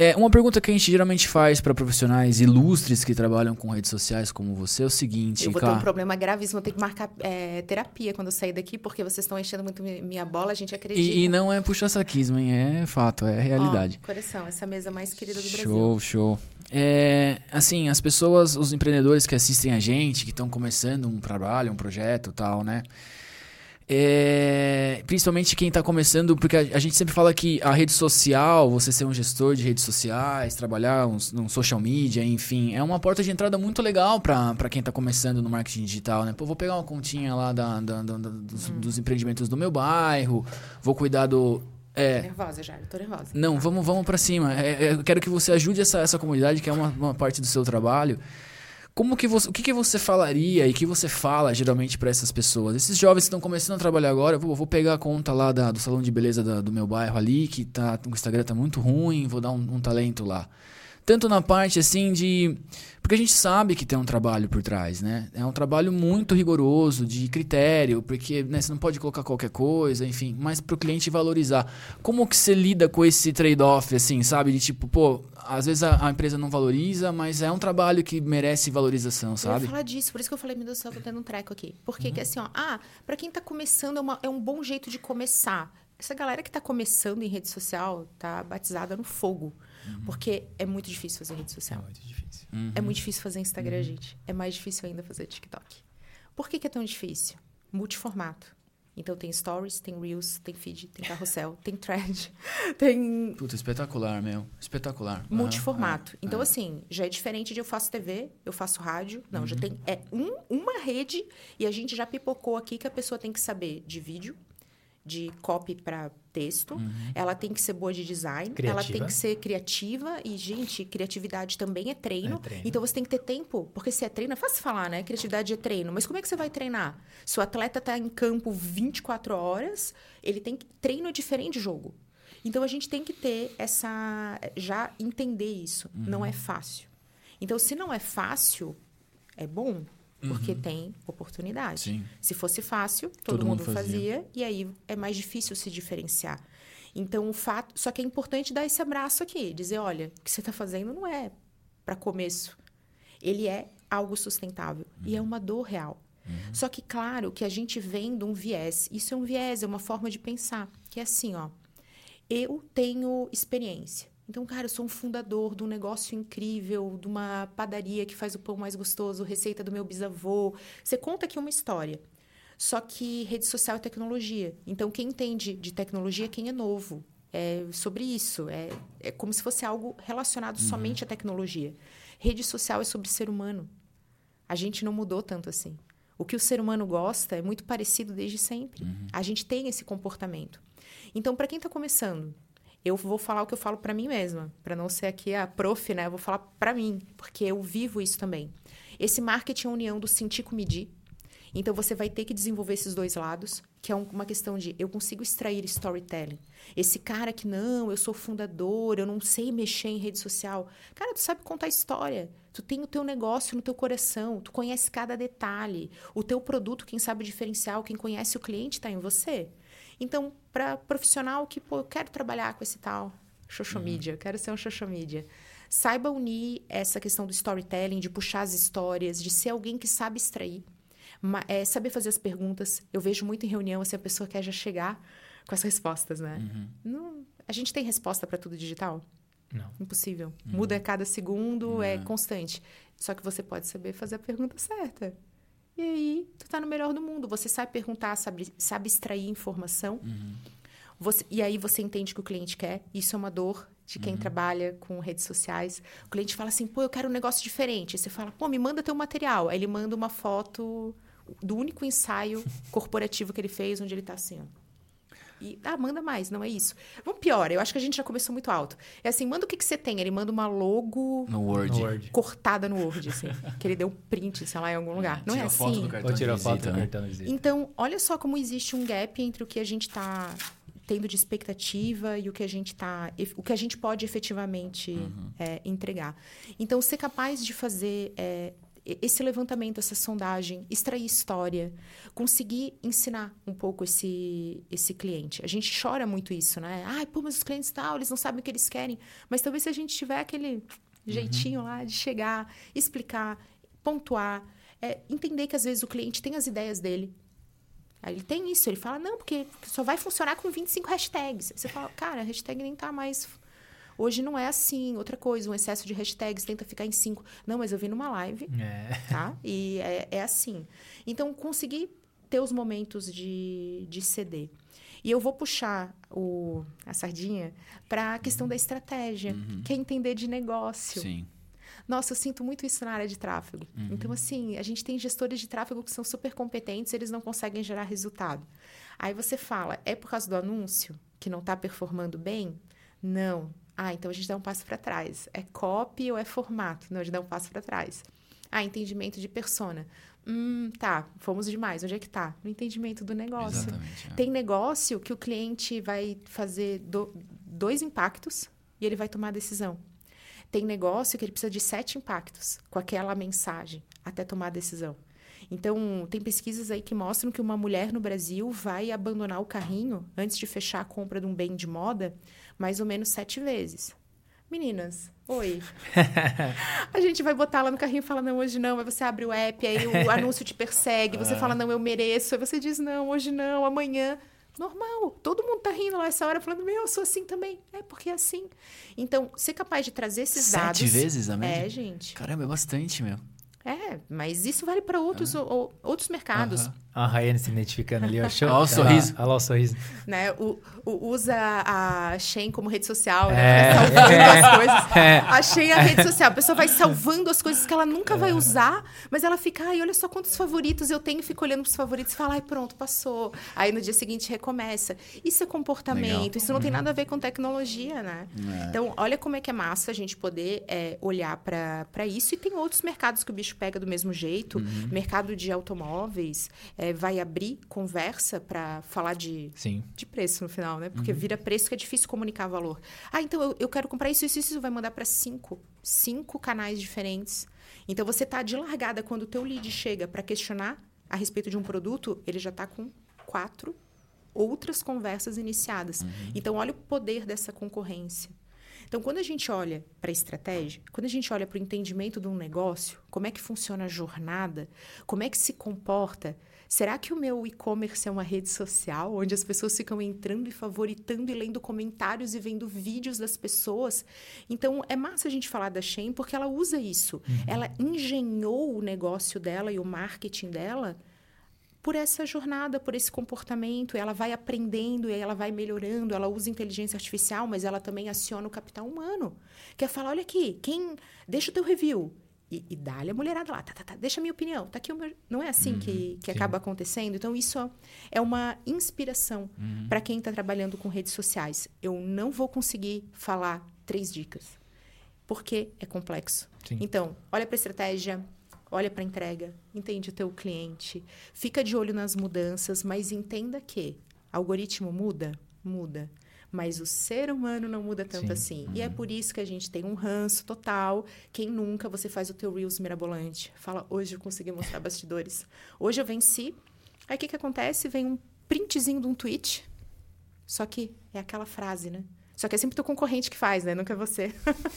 É, uma pergunta que a gente geralmente faz para profissionais ilustres que trabalham com redes sociais como você é o seguinte, Eu vou ter um cara. problema gravíssimo, vou ter que marcar é, terapia quando eu sair daqui, porque vocês estão enchendo muito mi- minha bola, a gente acredita. E, e não é puxa-saquismo, hein? É fato, é realidade. Ó, coração, essa mesa mais querida do Brasil. Show, show. É, assim, as pessoas, os empreendedores que assistem a gente, que estão começando um trabalho, um projeto tal, né? É, principalmente quem está começando, porque a, a, gente sempre fala que a rede social, você ser um gestor de redes sociais, trabalhar um, um social media, enfim, é uma porta de entrada muito legal para quem está começando no marketing digital, né? Pô, vou pegar uma continha lá da, da, da, dos, hum. dos, empreendimentos do meu bairro, vou cuidar do. É. Nervosa já, tô nervosa. Não, vamos, vamos para cima. É, é, eu quero que você ajude essa, essa comunidade, que é uma, uma parte do seu trabalho. Como que você, o que, que você falaria e que você fala geralmente para essas pessoas? Esses jovens que estão começando a trabalhar agora, vou, vou pegar a conta lá da, do salão de beleza da, do meu bairro ali, que tá, o Instagram tá muito ruim, vou dar um, um talento lá. Tanto na parte assim de porque a gente sabe que tem um trabalho por trás, né? É um trabalho muito rigoroso, de critério, porque né, você não pode colocar qualquer coisa, enfim, mas para o cliente valorizar. Como que você lida com esse trade-off, assim, sabe? De tipo, pô, às vezes a, a, empresa não valoriza, mas é um trabalho que merece valorização, sabe? Eu ia falar disso, por isso que eu falei, meu Deus do céu, tô tendo um treco aqui. Porque uhum. que assim, ó, ah, para quem está começando é, uma, é um bom jeito de começar. Essa galera que está começando em rede social tá batizada no fogo. Uhum. Porque é muito difícil fazer rede social. É muito difícil. Uhum. É muito difícil fazer Instagram, uhum. gente. É mais difícil ainda fazer TikTok. Por que, que é tão difícil? Multiformato. Então tem stories, tem reels, tem feed, tem carrossel, tem thread, tem. Puta, espetacular, meu. Espetacular. Multiformato. Ah, então, assim, já é diferente de eu faço TV, eu faço rádio. Não, uhum. já tem. É um, uma rede e a gente já pipocou aqui que a pessoa tem que saber de vídeo, de copy para texto, uhum. ela tem que ser boa de design, criativa. ela tem que ser criativa e, gente, criatividade também é treino. é treino. Então você tem que ter tempo, porque se é treino, é fácil falar, né? Criatividade é treino, mas como é que você vai treinar? Se o atleta está em campo 24 horas, ele tem que treino é diferente de jogo. Então a gente tem que ter essa já entender isso, uhum. não é fácil. Então se não é fácil, é bom, porque uhum. tem oportunidade. Sim. Se fosse fácil, todo, todo mundo, mundo fazia. fazia. e aí é mais difícil se diferenciar. Então, o fato. Só que é importante dar esse abraço aqui, dizer: olha, o que você está fazendo não é para começo. Ele é algo sustentável uhum. e é uhum. uma dor real. Uhum. Só que, claro, que a gente vem de um viés. Isso é um viés, é uma forma de pensar. Que é assim, ó. Eu tenho experiência. Então, cara, eu sou um fundador de um negócio incrível, de uma padaria que faz o pão mais gostoso, receita do meu bisavô. Você conta aqui uma história. Só que rede social é tecnologia. Então, quem entende de tecnologia é quem é novo. É sobre isso. É, é como se fosse algo relacionado uhum. somente à tecnologia. Rede social é sobre ser humano. A gente não mudou tanto assim. O que o ser humano gosta é muito parecido desde sempre. Uhum. A gente tem esse comportamento. Então, para quem está começando, eu vou falar o que eu falo para mim mesma, para não ser aqui a prof, né? Eu vou falar para mim, porque eu vivo isso também. Esse marketing é a união do sentir com medir. Então você vai ter que desenvolver esses dois lados, que é uma questão de eu consigo extrair storytelling. Esse cara que não, eu sou fundador, eu não sei mexer em rede social. Cara, tu sabe contar história. Tu tem o teu negócio no teu coração, tu conhece cada detalhe. O teu produto, quem sabe diferencial, quem conhece o cliente está em você. Então, para profissional que, pô, eu quero trabalhar com esse tal social uhum. media, eu quero ser um social media. Saiba unir essa questão do storytelling, de puxar as histórias, de ser alguém que sabe extrair, é, saber fazer as perguntas. Eu vejo muito em reunião, assim, a pessoa quer já chegar com as respostas, né? Uhum. Não, a gente tem resposta para tudo digital? Não. Impossível. Uhum. Muda a cada segundo, é constante. Só que você pode saber fazer a pergunta certa. E aí, tu tá no melhor do mundo. Você sabe perguntar, sabe, sabe extrair informação. Uhum. Você, e aí você entende o que o cliente quer. Isso é uma dor de quem uhum. trabalha com redes sociais. O cliente fala assim, pô, eu quero um negócio diferente. Você fala, pô, me manda teu material. Aí ele manda uma foto do único ensaio corporativo que ele fez, onde ele tá assim, ó. E, ah, manda mais, não é isso. Vamos pior, eu acho que a gente já começou muito alto. É assim, manda o que, que você tem. Ele manda uma logo no Word. No Word. cortada no Word, assim. que ele deu print, sei lá, em algum lugar. Não é assim. Foto do cartão Ou tira foto do né? cartão de visita. Então, olha só como existe um gap entre o que a gente está tendo de expectativa e o que a gente tá, o que a gente pode efetivamente uhum. é, entregar. Então, ser capaz de fazer é, esse levantamento, essa sondagem, extrair história, conseguir ensinar um pouco esse, esse cliente. A gente chora muito isso, né? Ai, pô, mas os clientes tal, eles não sabem o que eles querem. Mas talvez se a gente tiver aquele jeitinho uhum. lá de chegar, explicar, pontuar, é, entender que às vezes o cliente tem as ideias dele. Aí ele tem isso, ele fala, não, porque só vai funcionar com 25 hashtags. Você fala, cara, a hashtag nem tá mais Hoje não é assim. Outra coisa, um excesso de hashtags tenta ficar em cinco. Não, mas eu vi numa live, é. tá? E é, é assim. Então, conseguir ter os momentos de, de ceder. E eu vou puxar o, a sardinha para a questão da estratégia, uhum. que é entender de negócio. Sim. Nossa, eu sinto muito isso na área de tráfego. Uhum. Então, assim, a gente tem gestores de tráfego que são super competentes, eles não conseguem gerar resultado. Aí você fala, é por causa do anúncio que não está performando bem? Não. Ah, então a gente dá um passo para trás. É copy ou é formato? Não, a gente dá um passo para trás. Ah, entendimento de persona. Hum, tá, fomos demais. Onde é que tá? No entendimento do negócio. É. Tem negócio que o cliente vai fazer do, dois impactos e ele vai tomar a decisão. Tem negócio que ele precisa de sete impactos com aquela mensagem até tomar a decisão. Então, tem pesquisas aí que mostram que uma mulher no Brasil vai abandonar o carrinho antes de fechar a compra de um bem de moda mais ou menos sete vezes. Meninas, oi. a gente vai botar lá no carrinho e fala, não, hoje não. Aí você abre o app, aí o anúncio te persegue, você fala, não, eu mereço. Aí você diz, não, hoje não, amanhã. Normal. Todo mundo tá rindo lá essa hora, falando, meu, eu sou assim também. É, porque é assim. Então, ser capaz de trazer esses Sete dados... Sete vezes a média? É, gente. Caramba, é bastante, meu. É, mas isso vale para outros, ah. outros mercados. A Rayane se identificando ali, achou? Olha o sorriso. Olha lá o sorriso. Né? O, o, usa a Shein como rede social, né? É. salvando é. as coisas. É. A Shein é a rede social. A pessoa vai salvando as coisas que ela nunca vai usar, mas ela fica, ai, olha só quantos favoritos eu tenho, fica olhando pros favoritos e fala, ai, pronto, passou. Aí no dia seguinte recomeça. Isso é comportamento, Legal. isso não uhum. tem nada a ver com tecnologia, né? É. Então, olha como é que é massa a gente poder é, olhar para isso. E tem outros mercados que o bicho pega do mesmo jeito. Uhum. Mercado de automóveis, é, vai abrir conversa para falar de, Sim. de preço no final, né? Porque uhum. vira preço que é difícil comunicar valor. Ah, então eu, eu quero comprar isso, isso, isso. Vai mandar para cinco. Cinco canais diferentes. Então você tá de largada quando o teu lead chega para questionar a respeito de um produto, ele já está com quatro outras conversas iniciadas. Uhum. Então olha o poder dessa concorrência. Então, quando a gente olha para a estratégia, quando a gente olha para o entendimento de um negócio, como é que funciona a jornada, como é que se comporta, será que o meu e-commerce é uma rede social onde as pessoas ficam entrando e favoritando e lendo comentários e vendo vídeos das pessoas? Então, é massa a gente falar da Shein porque ela usa isso. Uhum. Ela engenhou o negócio dela e o marketing dela por essa jornada, por esse comportamento. Ela vai aprendendo e ela vai melhorando. Ela usa inteligência artificial, mas ela também aciona o capital humano. Que é falar, olha aqui, quem deixa o teu review. E, e dá-lhe a mulherada lá, tá, tá, tá, deixa a minha opinião. Tá aqui o meu... Não é assim uhum, que, que acaba acontecendo? Então, isso é uma inspiração uhum. para quem está trabalhando com redes sociais. Eu não vou conseguir falar três dicas, porque é complexo. Sim. Então, olha para a estratégia, olha para a entrega, entende o teu cliente, fica de olho nas mudanças, mas entenda que algoritmo muda, muda. Mas o ser humano não muda tanto Sim. assim. Uhum. E é por isso que a gente tem um ranço total. Quem nunca você faz o teu Reels mirabolante? Fala, hoje eu consegui mostrar bastidores. Hoje eu venci. Aí o que, que acontece? Vem um printzinho de um tweet. Só que é aquela frase, né? Só que é sempre teu concorrente que faz, né? Nunca é você.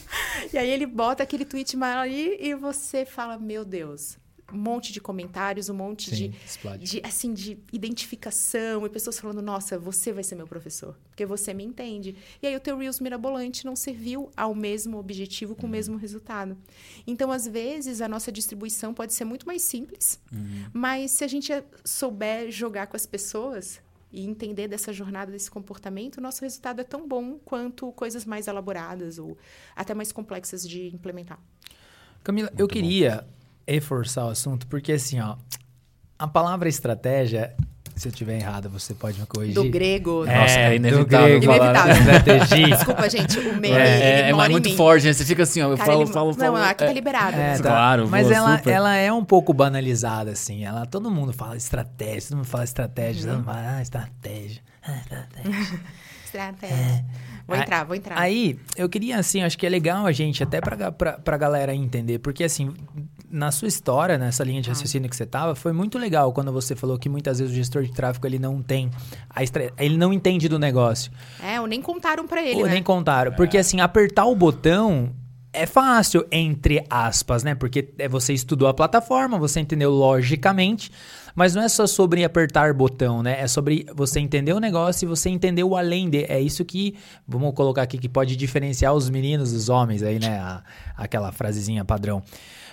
e aí ele bota aquele tweet ali e você fala, meu Deus, um monte de comentários, um monte Sim, de, de, assim de identificação e pessoas falando, nossa, você vai ser meu professor, porque você me entende. E aí o teu Reels mirabolante não serviu ao mesmo objetivo com uhum. o mesmo resultado. Então, às vezes, a nossa distribuição pode ser muito mais simples, uhum. mas se a gente souber jogar com as pessoas, e entender dessa jornada, desse comportamento, o nosso resultado é tão bom quanto coisas mais elaboradas ou até mais complexas de implementar. Camila, Muito eu queria bom. reforçar o assunto, porque assim, ó, a palavra estratégia se eu estiver errado, você pode me corrigir. Do grego. É, Nossa, é inevitável. Do grego, inevitável. Estratégia. Desculpa, gente, o meme é, é, é muito forte, né? Você fica assim, ó, eu Cara, falo, ele... falo, falo. Não, aqui tá é, liberado. É, tá. Claro, Mas ela, ela é um pouco banalizada, assim. Ela, todo mundo fala estratégia, todo mundo fala estratégia, todo mundo fala, ah, estratégia. Ah, estratégia. estratégia. É. Vou entrar, vou entrar. Aí, eu queria, assim, acho que é legal a gente, até pra, pra, pra galera entender, porque, assim, na sua história, nessa linha de ah. raciocínio que você tava, foi muito legal quando você falou que muitas vezes o gestor de tráfego ele não tem a estra... ele não entende do negócio. É, ou nem contaram para ele, ou né? nem contaram, porque assim, apertar o botão é fácil, entre aspas, né? Porque é, você estudou a plataforma, você entendeu logicamente, Mas não é só sobre apertar botão, né? É sobre você entender o negócio e você entender o além de. É isso que, vamos colocar aqui, que pode diferenciar os meninos dos homens aí, né? A, aquela frasezinha padrão.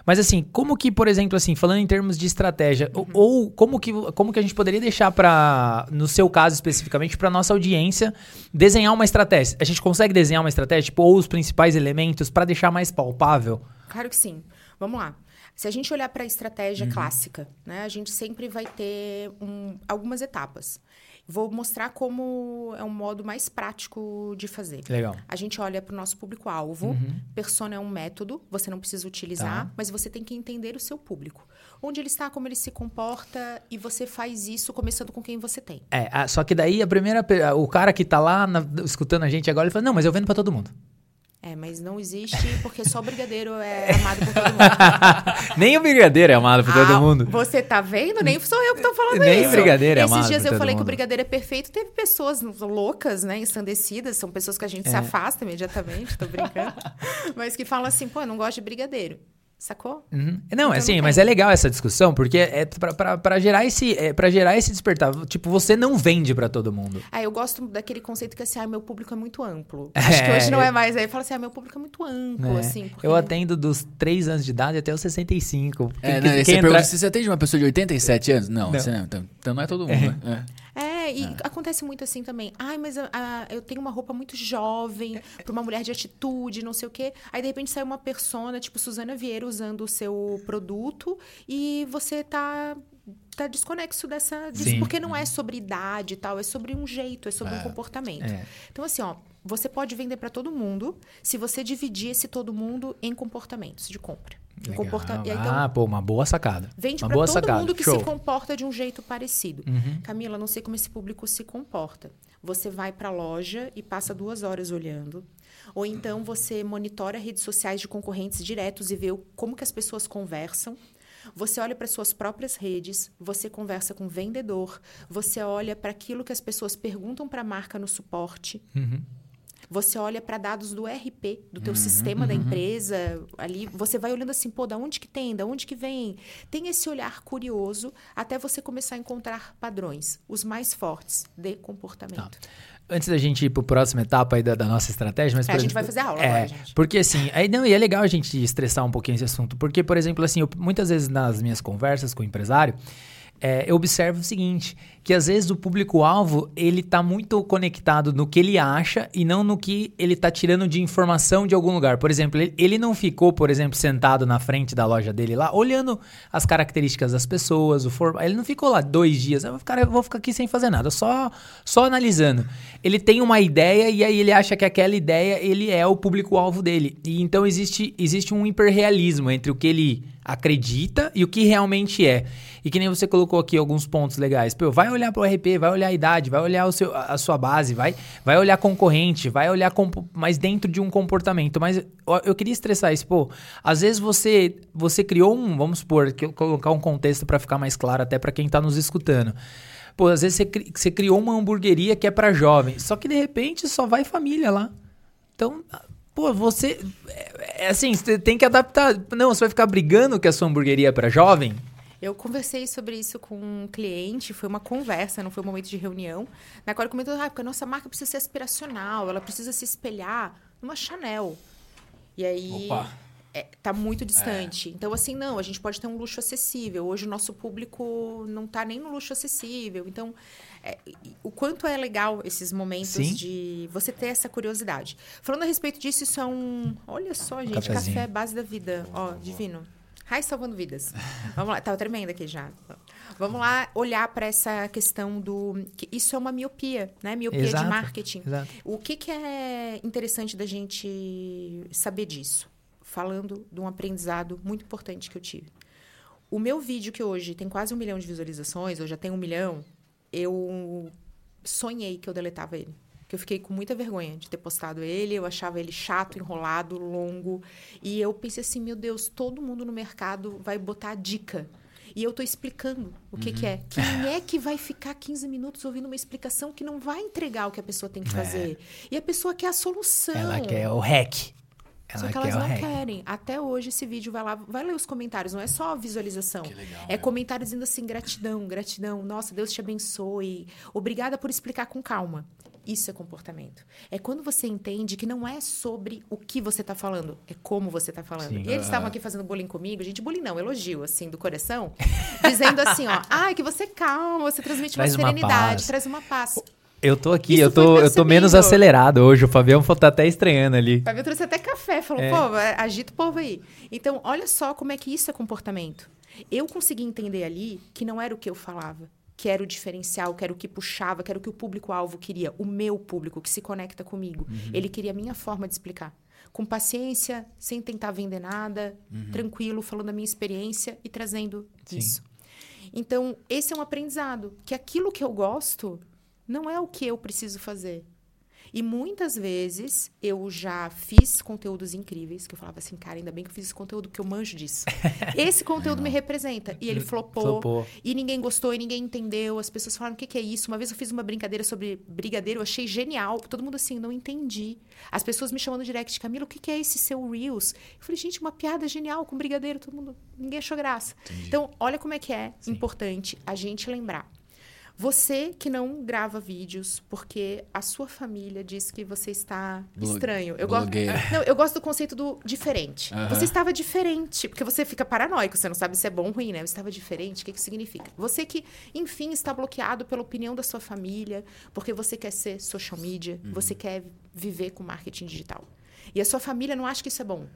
Mas assim, como que, por exemplo, assim, falando em termos de estratégia, uhum. ou, ou, como, que, como que a gente poderia deixar para, no seu caso especificamente, para nossa audiência, desenhar uma estratégia? A gente consegue desenhar uma estratégia, tipo, ou os principais elementos para deixar mais palpável? Claro que sim. Vamos lá. Se a gente olhar para a estratégia uhum. clássica, né, a gente sempre vai ter um, algumas etapas. Vou mostrar como é um modo mais prático de fazer. Legal. A gente olha para o nosso público-alvo. Uhum. Persona é um método, você não precisa utilizar, tá. mas você tem que entender o seu público. Onde ele está, como ele se comporta, e você faz isso começando com quem você tem. É, só que daí a primeira. O cara que está lá na, escutando a gente agora, ele fala: Não, mas eu vendo para todo mundo. É, mas não existe porque só o brigadeiro é amado por todo mundo. Nem o brigadeiro é amado por ah, todo mundo. Você tá vendo? Nem sou eu que tô falando Nem isso. Nem o brigadeiro é Esses amado. Esses dias eu falei mundo. que o brigadeiro é perfeito. Teve pessoas loucas, né? Ensandecidas. São pessoas que a gente é. se afasta imediatamente, tô brincando. mas que falam assim, pô, eu não gosto de brigadeiro. Sacou? Uhum. Não, então, assim, não mas é legal essa discussão, porque é para gerar esse é para gerar esse despertar. Tipo, você não vende para todo mundo. Ah, eu gosto daquele conceito que assim, ah, meu público é muito amplo. Acho é, que hoje não é mais. Aí fala assim, ah, meu público é muito amplo, é. assim. Porque... Eu atendo dos 3 anos de idade até os 65. É, não, você entra... pergunta se você atende uma pessoa de 87 anos? Não, não. Você não então, então não é todo mundo, né? É, e acontece muito assim também. Ai, mas a, a, eu tenho uma roupa muito jovem, pra uma mulher de atitude, não sei o quê. Aí, de repente, sai uma persona, tipo Suzana Vieira, usando o seu produto e você tá tá desconexo dessa disso, Sim. porque não é sobre idade e tal, é sobre um jeito, é sobre é. um comportamento. É. Então assim, ó, você pode vender para todo mundo se você dividir esse todo mundo em comportamentos de compra. Comporta... Então, ah, pô, uma boa sacada. Vende para todo sacada. mundo que Show. se comporta de um jeito parecido. Uhum. Camila, não sei como esse público se comporta. Você vai para a loja e passa duas horas olhando. Ou então você monitora redes sociais de concorrentes diretos e vê como que as pessoas conversam. Você olha para suas próprias redes, você conversa com o vendedor, você olha para aquilo que as pessoas perguntam para a marca no suporte. Uhum. Você olha para dados do RP, do teu uhum, sistema uhum. da empresa, ali você vai olhando assim, pô, da onde que tem, da onde que vem? Tem esse olhar curioso até você começar a encontrar padrões, os mais fortes de comportamento. Tá. Antes da gente ir para a próxima etapa aí da, da nossa estratégia, mas... É, a gente vai fazer aula é, agora, gente. Porque assim, aí, não, e é legal a gente estressar um pouquinho esse assunto, porque, por exemplo, assim, eu, muitas vezes nas minhas conversas com o empresário, é, eu observo o seguinte, que às vezes o público-alvo, ele tá muito conectado no que ele acha e não no que ele tá tirando de informação de algum lugar. Por exemplo, ele, não ficou, por exemplo, sentado na frente da loja dele lá, olhando as características das pessoas, o formato. Ele não ficou lá dois dias, eu vou ficar, eu vou ficar aqui sem fazer nada, só, só analisando. Ele tem uma ideia e aí ele acha que aquela ideia, ele é o público-alvo dele. E então existe, existe um hiperrealismo entre o que ele acredita e o que realmente é. E que nem você colocou aqui alguns pontos legais. Pô, vai olhar para o RP, vai olhar a idade, vai olhar o seu, a sua base, vai, vai olhar concorrente, vai olhar mais dentro de um comportamento. Mas eu queria estressar isso. Pô, às vezes você, você criou um, vamos supor, que eu colocar um contexto para ficar mais claro até para quem está nos escutando. Pô, às vezes você, você criou uma hamburgueria que é para jovem, só que de repente só vai família lá. Então, Pô, você. É, é, assim, você tem que adaptar. Não, você vai ficar brigando que a sua hamburgueria é para jovem? Eu conversei sobre isso com um cliente, foi uma conversa, não foi um momento de reunião, na qual ele comentou, ah, porque a nossa marca precisa ser aspiracional, ela precisa se espelhar numa Chanel. E aí. Opa. É, tá muito distante. É. Então, assim, não, a gente pode ter um luxo acessível. Hoje o nosso público não está nem no luxo acessível. Então, é, o quanto é legal esses momentos Sim. de você ter essa curiosidade. Falando a respeito disso, isso é um. Olha só, gente, café base da vida. Ó, divino. Rai salvando vidas. Vamos lá, tava tremendo aqui já. Vamos lá olhar para essa questão do. Que isso é uma miopia, né? Miopia exato, de marketing. Exato. O que, que é interessante da gente saber disso? Falando de um aprendizado muito importante que eu tive. O meu vídeo, que hoje tem quase um milhão de visualizações, eu já tenho um milhão, eu sonhei que eu deletava ele. Que eu fiquei com muita vergonha de ter postado ele, eu achava ele chato, enrolado, longo. E eu pensei assim, meu Deus, todo mundo no mercado vai botar dica. E eu tô explicando o que, uhum. que é. Uhum. Quem é que vai ficar 15 minutos ouvindo uma explicação que não vai entregar o que a pessoa tem que é. fazer? É. E a pessoa quer a solução. Ela quer o hack. Ela Só que elas não querem. Até hoje esse vídeo vai lá, vai ler os comentários, não é só visualização. Legal, é né? comentário dizendo assim, gratidão, gratidão, nossa, Deus te abençoe. Obrigada por explicar com calma. Isso é comportamento. É quando você entende que não é sobre o que você está falando, é como você está falando. Sim. E eles estavam aqui fazendo bullying comigo, gente, bullying não, elogio, assim, do coração, dizendo assim, ó, ai, que você é calma, você transmite Traz uma uma serenidade, paz. traz uma paz. Eu tô aqui, Isso eu tô, eu tô menos acelerado hoje. O Fabião tá até estranhando ali. Fabio trouxe até café, falou, É. pô, vai- agita o povo aí. Então, olha só como é que isso é comportamento. Eu consegui entender ali que não era o que eu falava, que era o diferencial, que era o que puxava, que era o que o público-alvo queria, o meu público que se conecta comigo. Uhum. Ele queria a minha forma de explicar. Com paciência, sem tentar vender nada, tranquilo, falando da minha experiência e trazendo Uhum. Sim. isso. Então, esse é um aprendizado, que aquilo que eu gosto não é o que eu preciso fazer. E muitas vezes eu já fiz conteúdos incríveis, que eu falava assim, cara, ainda bem que eu fiz esse conteúdo que eu manjo disso. Esse conteúdo me representa. E ele flopou, Flopou. e ninguém gostou, e ninguém entendeu. As pessoas falaram, o que, que é isso? Uma vez eu fiz uma brincadeira sobre brigadeiro, eu achei genial. Todo mundo assim, não entendi. As pessoas me chamando direct, Camila, o que, que é esse seu Reels? Eu falei, gente, uma piada genial com brigadeiro. Todo mundo, ninguém achou graça. Então, olha como é que é importante a gente lembrar. Você que não grava vídeos porque a sua família diz que você está Blo- estranho. Eu gosto, blogueira. não, eu gosto do conceito do diferente. Aham. Você estava diferente, porque você fica paranoico, você não sabe se é bom ou ruim, né? Você estava diferente, o que, que significa? Você que, enfim, está bloqueado pela opinião da sua família, porque você quer ser social media, Uhum. você quer viver com marketing digital. E a sua família não acha que isso é bom.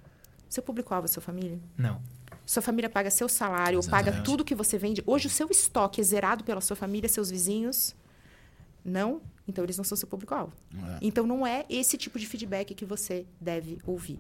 Seu público-alvo é sua família? Não. Sua família paga seu salário, ou paga Exatamente. tudo que você vende. Hoje o seu estoque é zerado pela sua família, seus vizinhos. Não? Então eles não são seu público-alvo. É. Então não é esse tipo de feedback que você deve ouvir.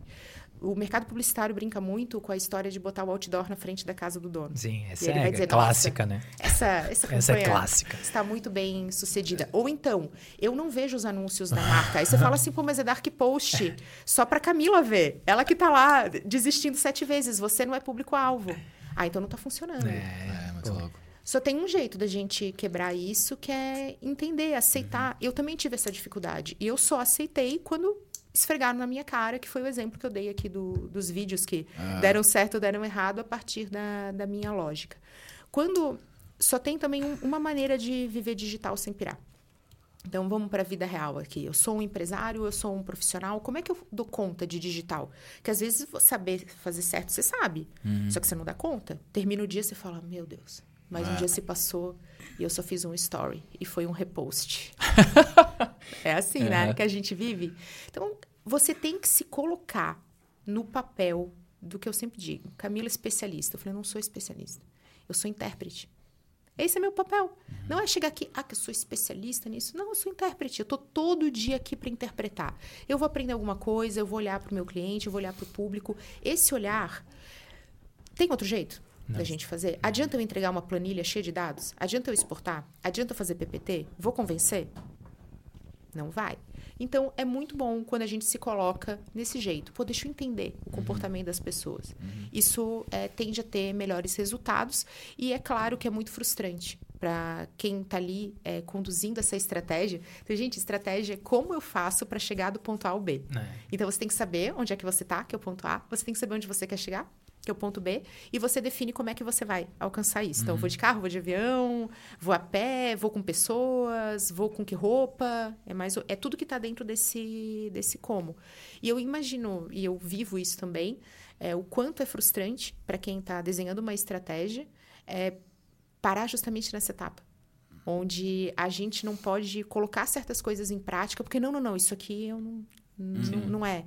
O mercado publicitário brinca muito com a história de botar o outdoor na frente da casa do dono. Sim, essa é dizer, clássica, né? Essa, essa, Essa é campanha clássica. Está muito bem sucedida. Ou então, eu não vejo os anúncios da marca. Aí você fala assim, pô, mas é Dark Post. Só pra Camila ver. Ela que tá lá desistindo sete vezes. Você não é público-alvo. Ah, então não tá funcionando. É, É, muito pô. louco. Só tem um jeito da gente quebrar isso, que é entender, aceitar. Eu também tive essa dificuldade. E eu só aceitei quando esfregaram na minha cara, que foi o exemplo que eu dei aqui do- dos vídeos que deram certo ou deram errado a partir da, da minha lógica. Quando. Só tem também um- uma maneira de viver digital sem pirar. Então vamos para a vida real aqui. Eu sou um empresário, eu sou um profissional. Como é que eu dou conta de digital? Que às vezes saber fazer certo, você sabe. Só que você não dá conta. Termina o dia você fala: "Meu Deus, mais um dia se passou e eu só fiz um story e foi um repost". é assim, né, Uhum. que a gente vive. Então, você tem que se colocar no papel do que eu sempre digo. Camila é especialista. Eu falei: "Não sou especialista. Eu sou intérprete". Esse é meu papel. Não é chegar aqui, ah, que eu sou especialista nisso. Não, eu sou intérprete. Eu tô todo dia aqui para interpretar. Eu vou aprender alguma coisa, eu vou olhar para o meu cliente, eu vou olhar para o público. Esse olhar tem outro jeito da gente fazer? Adianta eu entregar uma planilha cheia de dados? Adianta eu exportar? Adianta eu fazer PPT? Vou convencer? Não vai. Então, é muito bom quando a gente se coloca nesse jeito. Pô, deixa eu entender o comportamento das pessoas. Isso é, tende a ter melhores resultados. E é claro que é muito frustrante para quem está ali é, conduzindo essa estratégia. Então, gente, estratégia é como eu faço para chegar do ponto A ao B. É. Então, você tem que saber onde é que você está, que é o ponto A. Você tem que saber onde você quer chegar, que é o ponto B. E você define como é que você vai alcançar isso. Então, vou de carro, vou de avião, vou a pé, vou com pessoas, vou com que roupa. É, mais, é tudo que está dentro desse, desse como. E eu imagino, e eu vivo isso também, é, o quanto é frustrante para quem está desenhando uma estratégia é, parar justamente nessa etapa. Onde a gente não pode colocar certas coisas em prática, porque não, não, não, isso aqui eu não, não, não é.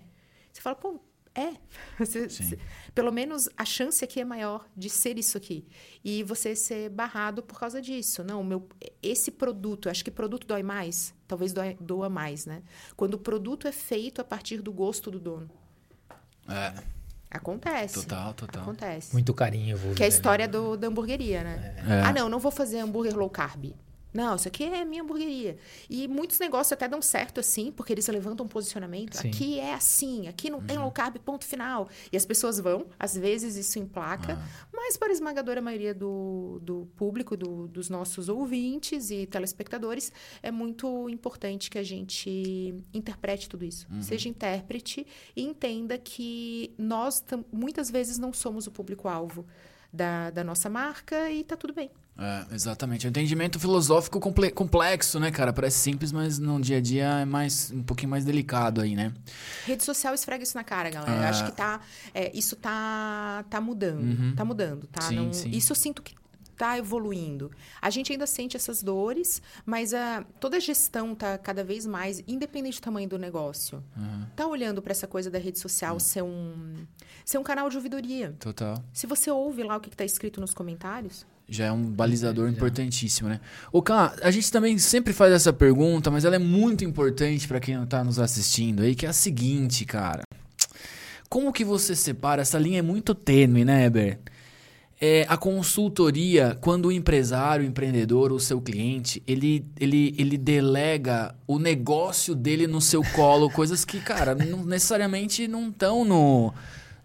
Você fala, pô, é. Você- pelo menos a chance aqui é maior de ser isso aqui. E você ser barrado por causa disso. Não, o meu, esse produto, acho que produto dói mais, talvez dói- doa mais, né? Quando o produto é feito a partir do gosto do dono. É, Acontece. total, total. Acontece. Muito carinho envolvido. Que é a história do, da hamburgueria, né? É. Ah, não, não vou fazer hambúrguer low carb. Não, isso aqui é minha hamburgueria. E muitos negócios até dão certo assim, porque eles levantam um posicionamento. Sim. Aqui é assim, aqui não tem low carb, ponto final. E as pessoas vão, às vezes isso emplaca, mas para a esmagadora maioria do, do público, do- dos nossos ouvintes e telespectadores, é muito importante que a gente interprete tudo isso. Seja intérprete e entenda que nós muitas vezes não somos o público-alvo da, da nossa marca e tá tudo bem. É, exatamente. É um entendimento filosófico comple- complexo, né, cara? Parece simples, mas no dia a dia é mais um pouquinho mais delicado aí, né? Rede social esfrega isso na cara, galera. Eu Ah. acho que tá, é, isso tá, tá mudando. Tá mudando, tá? Uhum. Sim, Não- sim. Isso eu sinto que tá evoluindo. A gente ainda sente essas dores, mas a, toda a gestão tá cada vez mais, independente do tamanho do negócio, Uhum. tá olhando para essa coisa da rede social ser um, ser um canal de ouvidoria. Total. Se você ouve lá o que, que tá escrito nos comentários, Já é um balizador Já. importantíssimo, né? Ô, Cá, a gente também sempre faz essa pergunta, mas ela é muito importante pra quem não tá nos assistindo aí, que é a seguinte, cara. Como que você separa? Essa linha é muito tênue, né, Eber? É, a consultoria, quando o empresário, o empreendedor, o seu cliente, ele, ele, ele delega o negócio dele no seu colo, coisas que, cara, não necessariamente não estão no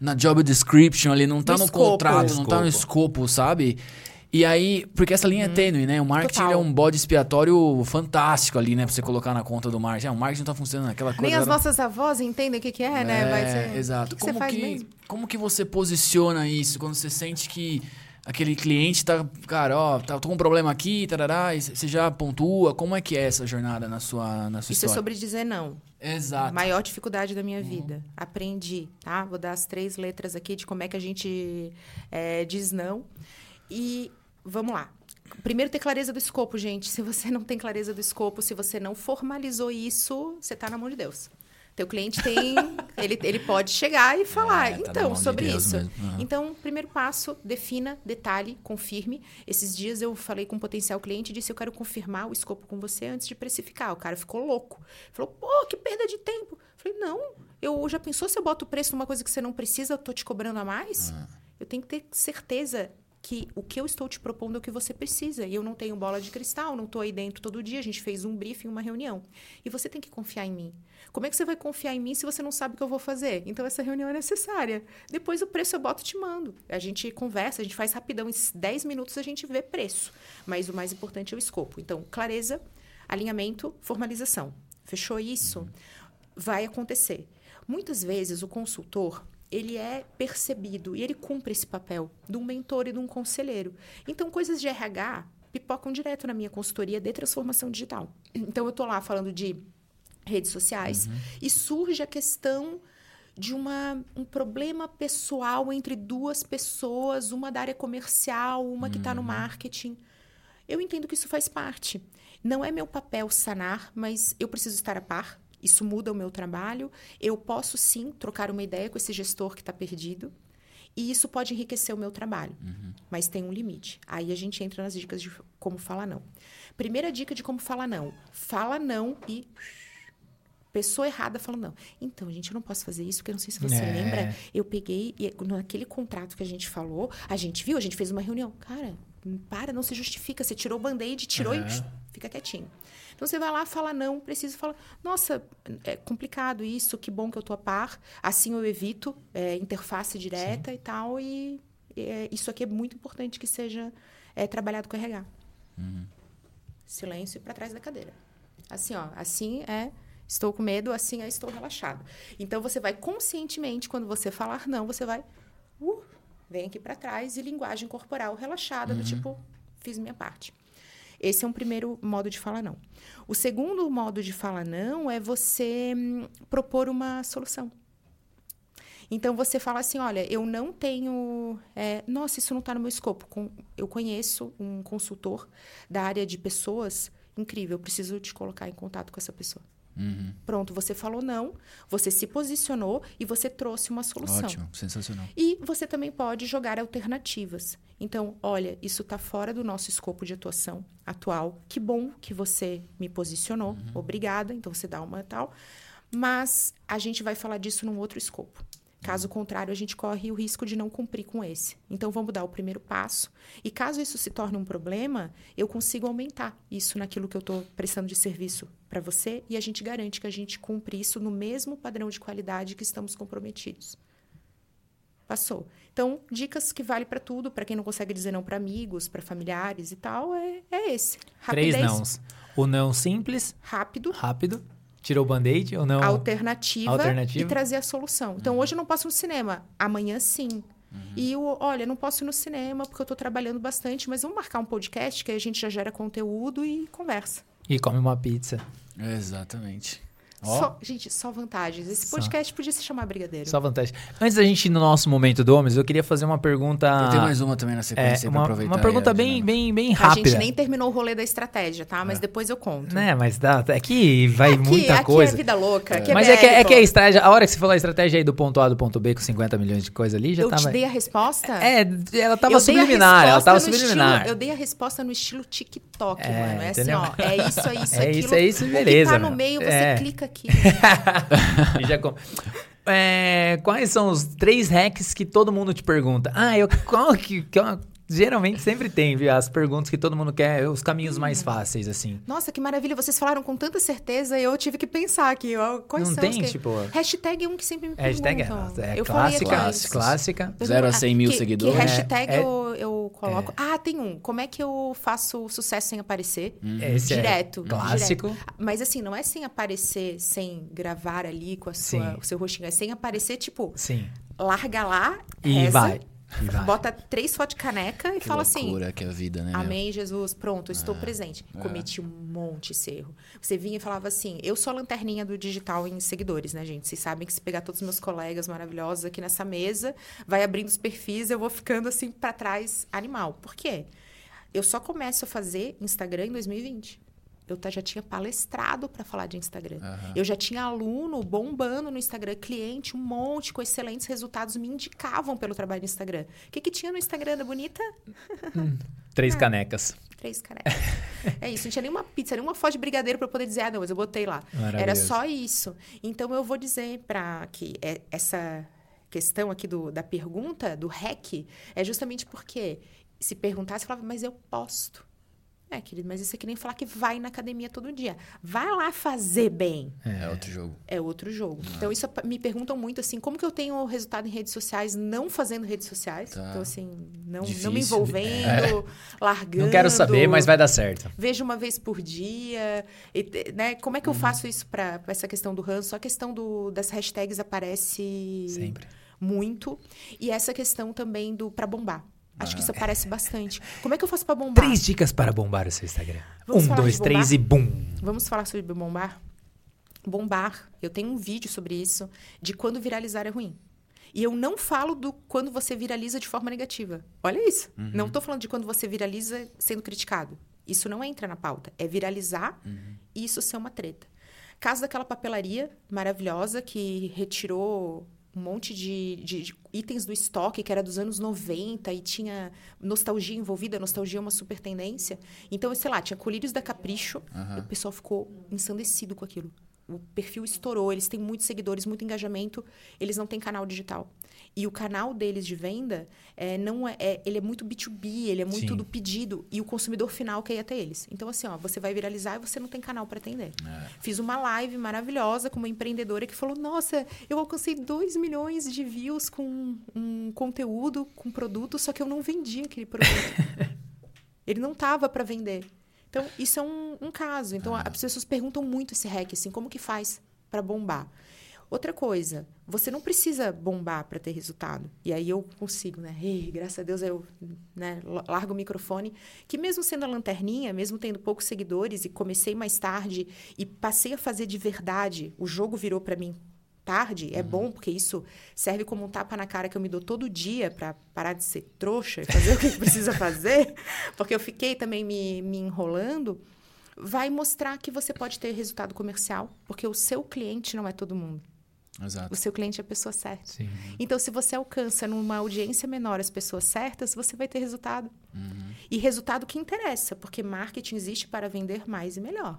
na job description ali, não tá no, escopo. contrato, não tá no escopo, sabe? E aí, porque essa linha é tênue, né? O marketing é um bode expiatório fantástico ali, né? Pra você colocar na conta do marketing. Ah, o marketing não tá funcionando, aquela coisa. nem as era- nossas avós entendem o que, que é, né? Vai ser- Exato. Que, como, que, como que você posiciona isso quando você sente que aquele cliente tá, cara, ó, tá, tô com um problema aqui, tarará, e você já pontua? Como é que é essa jornada na sua, na sua Isso é história? sobre dizer não. Exato. Maior dificuldade da minha vida. Aprendi, tá? Vou dar as três letras aqui de como é que a gente é, diz não. E vamos lá. Primeiro, ter clareza do escopo, gente. Se você não tem clareza do escopo, se você não formalizou isso, você tá na mão de Deus. Teu cliente tem. ele, ele pode chegar e falar. É, tá então, de sobre Deus isso. Aham. Então, primeiro passo, defina, detalhe, confirme. Esses dias eu falei com um potencial cliente e disse: Eu quero confirmar o escopo com você antes de precificar. O cara ficou louco. Falou: Pô, que perda de tempo. Eu falei: Não, eu já pensou se eu boto o preço numa coisa que você não precisa, eu tô te cobrando a mais? Eu tenho que ter certeza que o que eu estou te propondo é o que você precisa. E eu não tenho bola de cristal, não estou aí dentro todo dia. A gente fez um briefing, uma reunião. E você tem que confiar em mim. Como é que você vai confiar em mim se você não sabe o que eu vou fazer? Então, essa reunião é necessária. Depois, o preço eu boto e te mando. A gente conversa, a gente faz rapidão. Em 10 minutos, a gente vê preço. Mas o mais importante é o escopo. Então, clareza, alinhamento, formalização. Fechou isso? Vai acontecer. Muitas vezes, o consultor, ele é percebido e ele cumpre esse papel de um mentor e de um conselheiro. Então, coisas de RH pipocam direto na minha consultoria de transformação digital. Então, eu estou lá falando de redes sociais e surge a questão de uma, um problema pessoal entre duas pessoas, uma da área comercial, uma que está no marketing. Eu entendo que isso faz parte. Não é meu papel sanar, mas eu preciso estar a par. Isso muda o meu trabalho. Eu posso sim trocar uma ideia com esse gestor que está perdido. E isso pode enriquecer o meu trabalho. Mas tem um limite. Aí a gente entra nas dicas de como falar não. Primeira dica de como falar não. Fala não e. Pessoa errada falando não. Então, gente, eu não posso fazer isso, porque eu não sei se você É. lembra. Eu peguei, e naquele contrato que a gente falou, a gente viu, a gente fez uma reunião. Cara, para, não se justifica. Você tirou o band-aid, tirou Aham. e fica quietinho. Então você vai lá, fala não, preciso falar. Nossa, é complicado isso, que bom que eu tô a par. Assim eu evito é, interface direta e tal. E é, isso aqui é muito importante que seja é, trabalhado com RH. Silêncio para trás da cadeira. Assim, ó, assim é estou com medo, assim é estou relaxado. Então você vai conscientemente, quando você falar não, você vai uh, vem aqui para trás e linguagem corporal relaxada, do tipo, fiz minha parte. Esse é um primeiro modo de falar não. O segundo modo de falar não é você hum, propor uma solução. Então você fala assim, olha, eu não tenho, é, nossa, isso não está no meu escopo. Com- eu conheço um consultor da área de pessoas incrível. Eu preciso te colocar em contato com essa pessoa. Uhum. Pronto, você falou não, você se posicionou e você trouxe uma solução. Ótimo, sensacional. E você também pode jogar alternativas. Então, olha, isso está fora do nosso escopo de atuação atual. Que bom que você me posicionou. Obrigada. Então, você dá uma tal. Mas a gente vai falar disso num outro escopo. Caso contrário, a gente corre o risco de não cumprir com esse. Então, vamos dar o primeiro passo. E caso isso se torne um problema, eu consigo aumentar isso naquilo que eu estou prestando de serviço para você e a gente garante que a gente cumpre isso no mesmo padrão de qualidade que estamos comprometidos. Passou. Então, dicas que vale para tudo, para quem não consegue dizer não para amigos, para familiares e tal, é, é esse. Três nãos. O não simples. Rápido. Rápido. Tirou o band-aid ou não? Alternativa, Alternativa. e trazer a solução. Então, hoje eu não posso ir no cinema. Amanhã, sim. E o, olha, não posso ir no cinema porque eu estou trabalhando bastante, mas vamos marcar um podcast que aí a gente já gera conteúdo e conversa. E come uma pizza. Exatamente. Só- gente, só vantagens. Esse Só. podcast podia se chamar Brigadeiro. Só vantagem. Antes da gente ir no nosso momento do Homens, eu queria fazer uma pergunta. Eu tenho mais uma também na é, sequência pra uma, aproveitar. uma pergunta a bem, bem, bem A rápida. gente nem terminou o rolê da estratégia, tá? Mas depois eu conto. Né, mas dá, aqui vai aqui, muita aqui coisa. é vida louca. Aqui mas é, é que, é BR, que a estratégia, a hora que você falou a estratégia aí do ponto A do ponto B com 50 milhões de coisa ali, já Eu tava. te dei a resposta? É, ela tava Eu a subliminar, ela tava subliminar. Estilo, eu dei a resposta no estilo TikTok, É, mano. É entendeu? assim, ó. É isso, é isso, É aquilo. isso, é isso, O beleza, que tá no meio, você É. clica aqui. Com- É, quais são os três hacks que todo mundo te pergunta? Ah, eu qual que, eu- geralmente sempre tem, viu? As perguntas que todo mundo quer, os caminhos Hum. mais fáceis assim. Nossa, que maravilha. Vocês falaram com tanta certeza e eu tive que pensar aqui. Quais Não são tem, que... tipo- Hashtag é um que sempre me Hashtag é, perguntam. é eu falei clássica, clássica. Zero a 100 mil que, seguidores. Que hashtag É, é- eu, eu coloco. Ah, tem um. Como é que eu faço sucesso sem aparecer? Esse Direto. é clássico. direto. Mas assim, não é sem aparecer, sem gravar ali com a sua, Sim. o seu rostinho. É sem aparecer, tipo, Sim. larga lá, E reza, vai. Bota três fotos de caneca e Que fala assim. que é a vida, né? meu? Amém, Jesus. Pronto, estou presente. Cometi um monte esse erro. Você vinha e falava assim: eu sou a lanterninha do digital em seguidores, né, gente? Vocês sabem que se pegar todos os meus colegas maravilhosos aqui nessa mesa, vai abrindo os perfis, eu vou ficando assim para trás, animal. Por quê? Eu só começo a fazer Instagram em 2020. Eu já tinha palestrado para falar de Instagram. Eu já tinha aluno bombando no Instagram, cliente, um monte, com excelentes resultados, me indicavam pelo trabalho no Instagram. O que, que tinha no Instagram da Bonita? Três canecas. Três canecas. é isso, não tinha nenhuma pizza, nenhuma foto de brigadeiro para poder dizer, ah, não, mas eu botei lá. Era só isso. Então eu vou dizer para que é- essa questão aqui do, da pergunta, do hack, é justamente porque se perguntasse, falava, mas eu posto. É, querido, mas isso é que nem falar que vai na academia todo dia. Vai lá fazer bem É outro jogo. é outro jogo. Então, isso é- me perguntam muito assim, como que eu tenho resultado em redes sociais não fazendo redes sociais? Tá. Então, assim, não, não me envolvendo, largando. Não quero saber, mas vai dar certo. Vejo uma vez por dia. e né? Como é que eu faço isso para essa questão do ranço? A questão do, das hashtags aparece Sempre. muito. E essa questão também do para bombar. Acho que isso aparece bastante. Como é que eu faço para bombar? Três dicas para bombar o seu Instagram. Vamos um, dois, três e bum. Vamos falar sobre bombar? Bombar, eu tenho um vídeo sobre isso, de quando viralizar é ruim. E eu não falo do quando você viraliza de forma negativa. Olha isso. Não estou falando de quando você viraliza sendo criticado. Isso não entra na pauta. É viralizar e isso ser uma treta. Caso daquela papelaria maravilhosa que retirou um monte de, de- de itens do estoque que era dos anos 90 e tinha nostalgia envolvida. Nostalgia é uma super tendência. Então, sei lá, tinha colírios da Capricho. E o pessoal ficou ensandecido com aquilo. O perfil estourou, eles têm muitos seguidores, muito engajamento, eles não têm canal digital. E o canal deles de venda é, não é, é- ele é muito B2B, ele é muito Sim. do pedido e o consumidor final quer ir até eles. Então assim, ó, você vai viralizar e você não tem canal para atender. Fiz uma live maravilhosa com uma empreendedora que falou: "Nossa, eu alcancei 2 milhões de views com um conteúdo, com produto, só que eu não vendi aquele produto". Ele não tava para vender. Então, isso é um, um caso. Então, as pessoas perguntam muito esse hack, assim, como que faz para bombar? Outra coisa, você não precisa bombar para ter resultado. E aí eu consigo, né? Ei, graças a Deus eu né, largo o microfone. Que mesmo sendo a lanterninha, mesmo tendo poucos seguidores e comecei mais tarde e passei a fazer de verdade, o jogo virou para mim tarde, é bom porque isso serve como um tapa na cara que eu me dou todo dia para parar de ser trouxa e fazer o que precisa fazer, porque eu fiquei também me, me enrolando, vai mostrar que você pode ter resultado comercial, porque o seu cliente não é todo mundo. Exato. O seu cliente é a pessoa certa. Sim. Então, se você alcança numa audiência menor as pessoas certas, você vai ter resultado. E resultado que interessa, porque marketing existe para vender mais e melhor.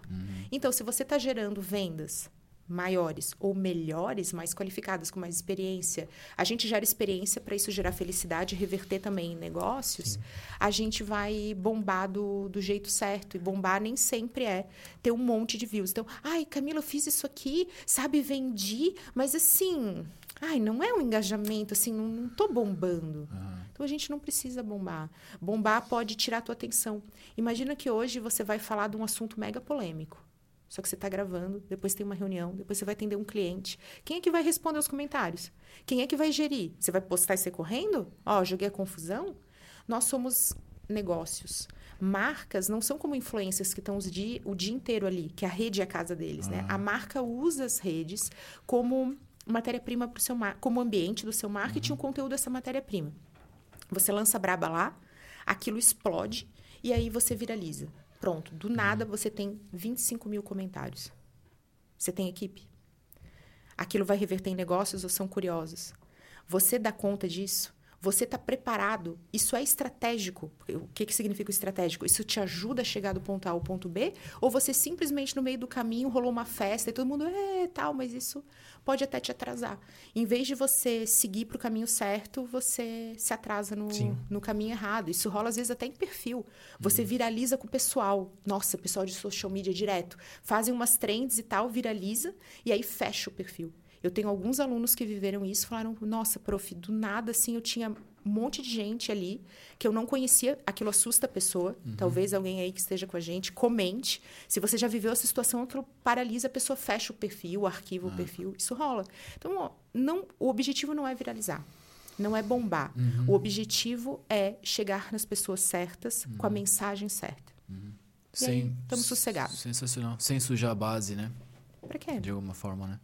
Então, se você está gerando vendas maiores ou melhores, mais qualificadas, com mais experiência, a gente gera experiência para isso gerar felicidade e reverter também em negócios, Sim. a gente vai bombar do, do jeito certo. E bombar nem sempre é ter um monte de views. Então, ai, Camila, eu fiz isso aqui, sabe, vendi, mas assim, ai, não é um engajamento, assim, não, não tô bombando. Uhum. Então a gente não precisa bombar. Bombar pode tirar a tua atenção. Imagina que hoje você vai falar de um assunto mega polêmico. Só que você está gravando, depois tem uma reunião, depois você vai atender um cliente. Quem é que vai responder os comentários? Quem é que vai gerir? Você vai postar e sair correndo? Ó, joguei a confusão? Nós somos negócios. Marcas não são como influências que estão o dia, o dia inteiro ali, que a rede é a casa deles, né? A marca usa as redes como matéria-prima para o seu como ambiente do seu marketing, uhum. o conteúdo dessa matéria-prima. Você lança braba lá, aquilo explode e aí você viraliza. Pronto, do nada você tem 25 mil comentários. Você tem equipe? Aquilo vai reverter em negócios ou são curiosos? Você dá conta disso? Você está preparado? Isso é estratégico. O que, que significa estratégico? Isso te ajuda a chegar do ponto A ao ponto B? Ou você simplesmente no meio do caminho rolou uma festa e todo mundo, é, tal, mas isso pode até te atrasar. Em vez de você seguir para o caminho certo, você se atrasa no, no caminho errado. Isso rola às vezes até em perfil. Você uhum. viraliza com o pessoal. Nossa, pessoal de social media direto. Fazem umas trends e tal, viraliza e aí fecha o perfil. Eu tenho alguns alunos que viveram isso, falaram: "Nossa, prof, do nada assim eu tinha um monte de gente ali que eu não conhecia, aquilo assusta a pessoa. Uhum. Talvez alguém aí que esteja com a gente comente. Se você já viveu essa situação, aquilo paralisa, a pessoa fecha o perfil, arquiva ah. o perfil, isso rola. Então, ó, não, o objetivo não é viralizar. Não é bombar. Uhum. O objetivo é chegar nas pessoas certas uhum. com a uhum. mensagem certa. Uhum. Sem, estamos sossegados. Sensacional. Sem sujar a base, né? Pra quê? De alguma forma, né?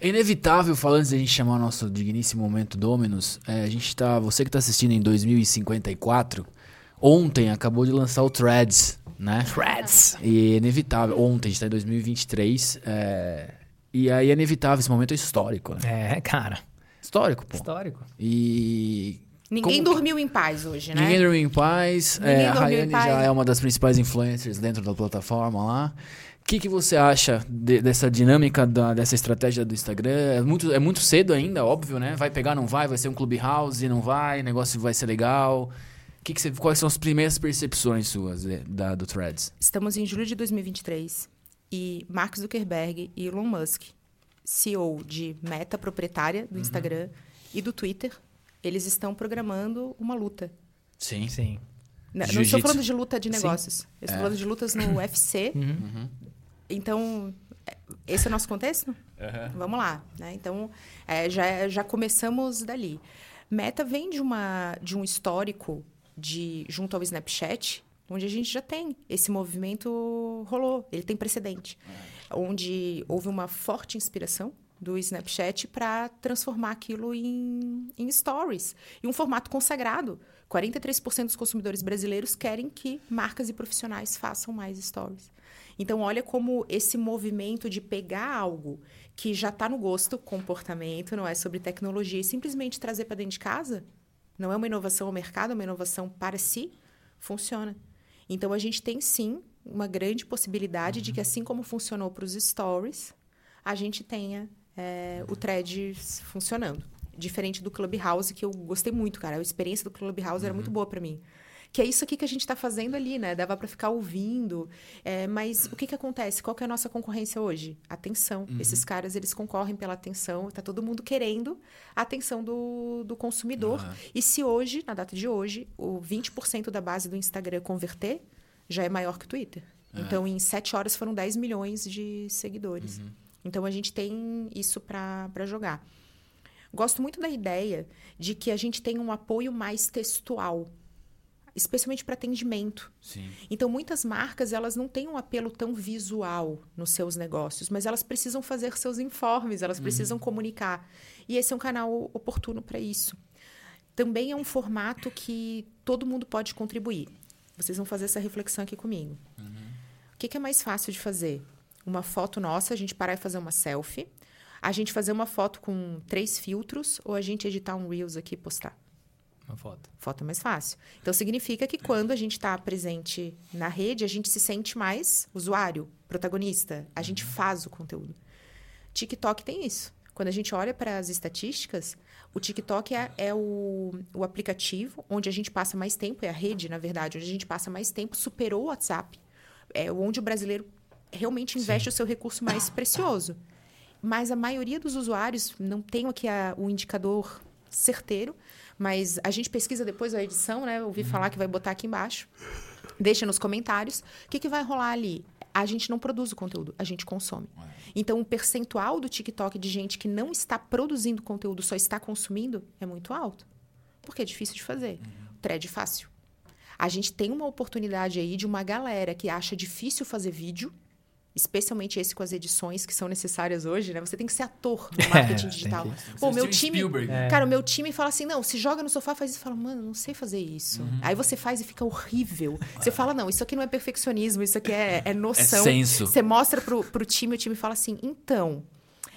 É inevitável, falando antes de a gente chamar o nosso digníssimo momento Dominus, é, a gente tá. Você que tá assistindo em 2054, ontem acabou de lançar o Threads, né? Threads! E é inevitável. Ontem, a gente tá em 2023. É, e aí é inevitável, esse momento é histórico, né? É, cara. Histórico, pô. Histórico. E. Ninguém Como... dormiu em paz hoje, né? Ninguém dormiu em paz. É, a Rayane já é uma das principais influencers dentro da plataforma lá que, que você acha de, dessa dinâmica, da, dessa estratégia do Instagram? É muito, é muito cedo ainda, óbvio, né? Vai pegar, não vai? Vai ser um clubhouse, não vai? O negócio vai ser legal? Que que você, quais são as primeiras percepções suas de, da, do Threads? Estamos em julho de 2023 e Mark Zuckerberg e Elon Musk, CEO de Meta, proprietária do uhum. Instagram e do Twitter, eles estão programando uma luta. Sim. Sim. Não, não estou falando de luta de negócios. Sim. Eu estou é. falando de lutas no UFC. Uhum. Então, é, esse é o nosso contexto? Uhum. Vamos lá. Né? Então, é, já, já começamos dali. Meta vem de, uma, de um histórico de junto ao Snapchat, onde a gente já tem esse movimento rolou, ele tem precedente, uhum. onde houve uma forte inspiração do Snapchat para transformar aquilo em, em stories, em um formato consagrado. 43% dos consumidores brasileiros querem que marcas e profissionais façam mais stories. Então, olha como esse movimento de pegar algo que já está no gosto, comportamento, não é sobre tecnologia, e simplesmente trazer para dentro de casa, não é uma inovação ao mercado, é uma inovação para si, funciona. Então, a gente tem sim uma grande possibilidade uhum. de que, assim como funcionou para os stories, a gente tenha é, o thread funcionando. Diferente do Clubhouse, que eu gostei muito, cara. A experiência do Clubhouse uhum. era muito boa para mim que é isso aqui que a gente está fazendo ali, né? Dava para ficar ouvindo. É, mas o que, que acontece? Qual que é a nossa concorrência hoje? Atenção. Uhum. Esses caras, eles concorrem pela atenção. Está todo mundo querendo a atenção do, do consumidor. Uhum. E se hoje, na data de hoje, o 20% da base do Instagram converter, já é maior que o Twitter. Uhum. Então, em sete horas foram 10 milhões de seguidores. Uhum. Então, a gente tem isso para jogar. Gosto muito da ideia de que a gente tem um apoio mais textual especialmente para atendimento. Sim. Então, muitas marcas elas não têm um apelo tão visual nos seus negócios, mas elas precisam fazer seus informes, elas precisam uhum. comunicar. E esse é um canal oportuno para isso. Também é um formato que todo mundo pode contribuir. Vocês vão fazer essa reflexão aqui comigo. Uhum. O que, que é mais fácil de fazer? Uma foto nossa, a gente parar e fazer uma selfie, a gente fazer uma foto com três filtros ou a gente editar um Reels aqui e postar? Uma foto. Foto é mais fácil. Então, significa que quando a gente está presente na rede, a gente se sente mais usuário, protagonista. A gente uhum. faz o conteúdo. TikTok tem isso. Quando a gente olha para as estatísticas, o TikTok é, é o, o, aplicativo onde a gente passa mais tempo, é a rede, na verdade, onde a gente passa mais tempo, superou o WhatsApp. É onde o brasileiro realmente investe Sim. o seu recurso mais precioso. Mas a maioria dos usuários, não tenho aqui a, o indicador certeiro, mas a gente pesquisa depois da edição, né? Ouvi uhum. falar que vai botar aqui embaixo. Deixa nos comentários. O que, que vai rolar ali? A gente não produz o conteúdo, a gente consome. Então, o percentual do TikTok de gente que não está produzindo conteúdo, só está consumindo, é muito alto. Porque é difícil de fazer. Uhum. Thread fácil. A gente tem uma oportunidade aí de uma galera que acha difícil fazer vídeo, especialmente esse com as edições que são necessárias hoje, né? Você tem que ser ator no marketing é, digital. Que... Pô, meu time, é. cara, o meu time fala assim: "Não, se joga no sofá, faz isso". Fala: "Mano, não sei fazer isso". Uhum. Aí você faz e fica horrível. Você fala: "Não, isso aqui não é perfeccionismo, isso aqui é, é noção". É senso. Você mostra pro, pro time, o time fala assim: "Então,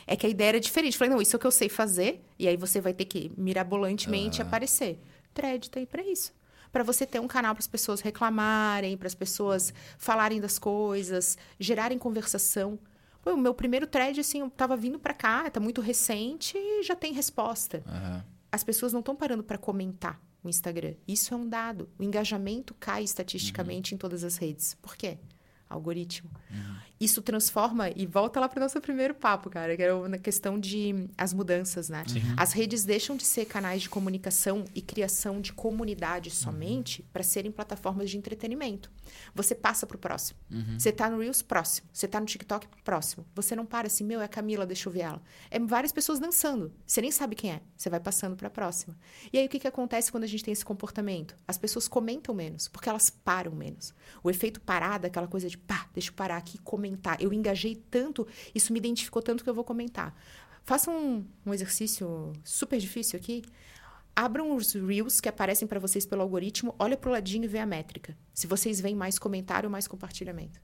é que a ideia era diferente". Eu falei: "Não, isso é o que eu sei fazer". E aí você vai ter que mirabolantemente uhum. aparecer. Thread tá aí para isso para você ter um canal para as pessoas reclamarem, para as pessoas falarem das coisas, gerarem conversação. Pô, o meu primeiro thread, assim, eu tava vindo para cá, tá muito recente e já tem resposta. Uhum. As pessoas não estão parando para comentar o Instagram. Isso é um dado. O engajamento cai estatisticamente uhum. em todas as redes. Por quê? Algoritmo. Uhum isso transforma e volta lá para o nosso primeiro papo, cara, que era na questão de as mudanças, né? Sim. As redes deixam de ser canais de comunicação e criação de comunidade somente uhum. para serem plataformas de entretenimento. Você passa para o próximo. Uhum. Você está no Reels próximo. Você está no TikTok próximo. Você não para assim, meu, é a Camila, deixa eu ver ela. É várias pessoas dançando. Você nem sabe quem é. Você vai passando para a próxima. E aí o que, que acontece quando a gente tem esse comportamento? As pessoas comentam menos, porque elas param menos. O efeito parada, aquela coisa de pá, deixa eu parar aqui e comentar. Eu engajei tanto, isso me identificou tanto que eu vou comentar. Faça um, um exercício super difícil aqui. Abram os Reels que aparecem para vocês pelo algoritmo, olha pro ladinho e vê a métrica. Se vocês veem mais comentário ou mais compartilhamento.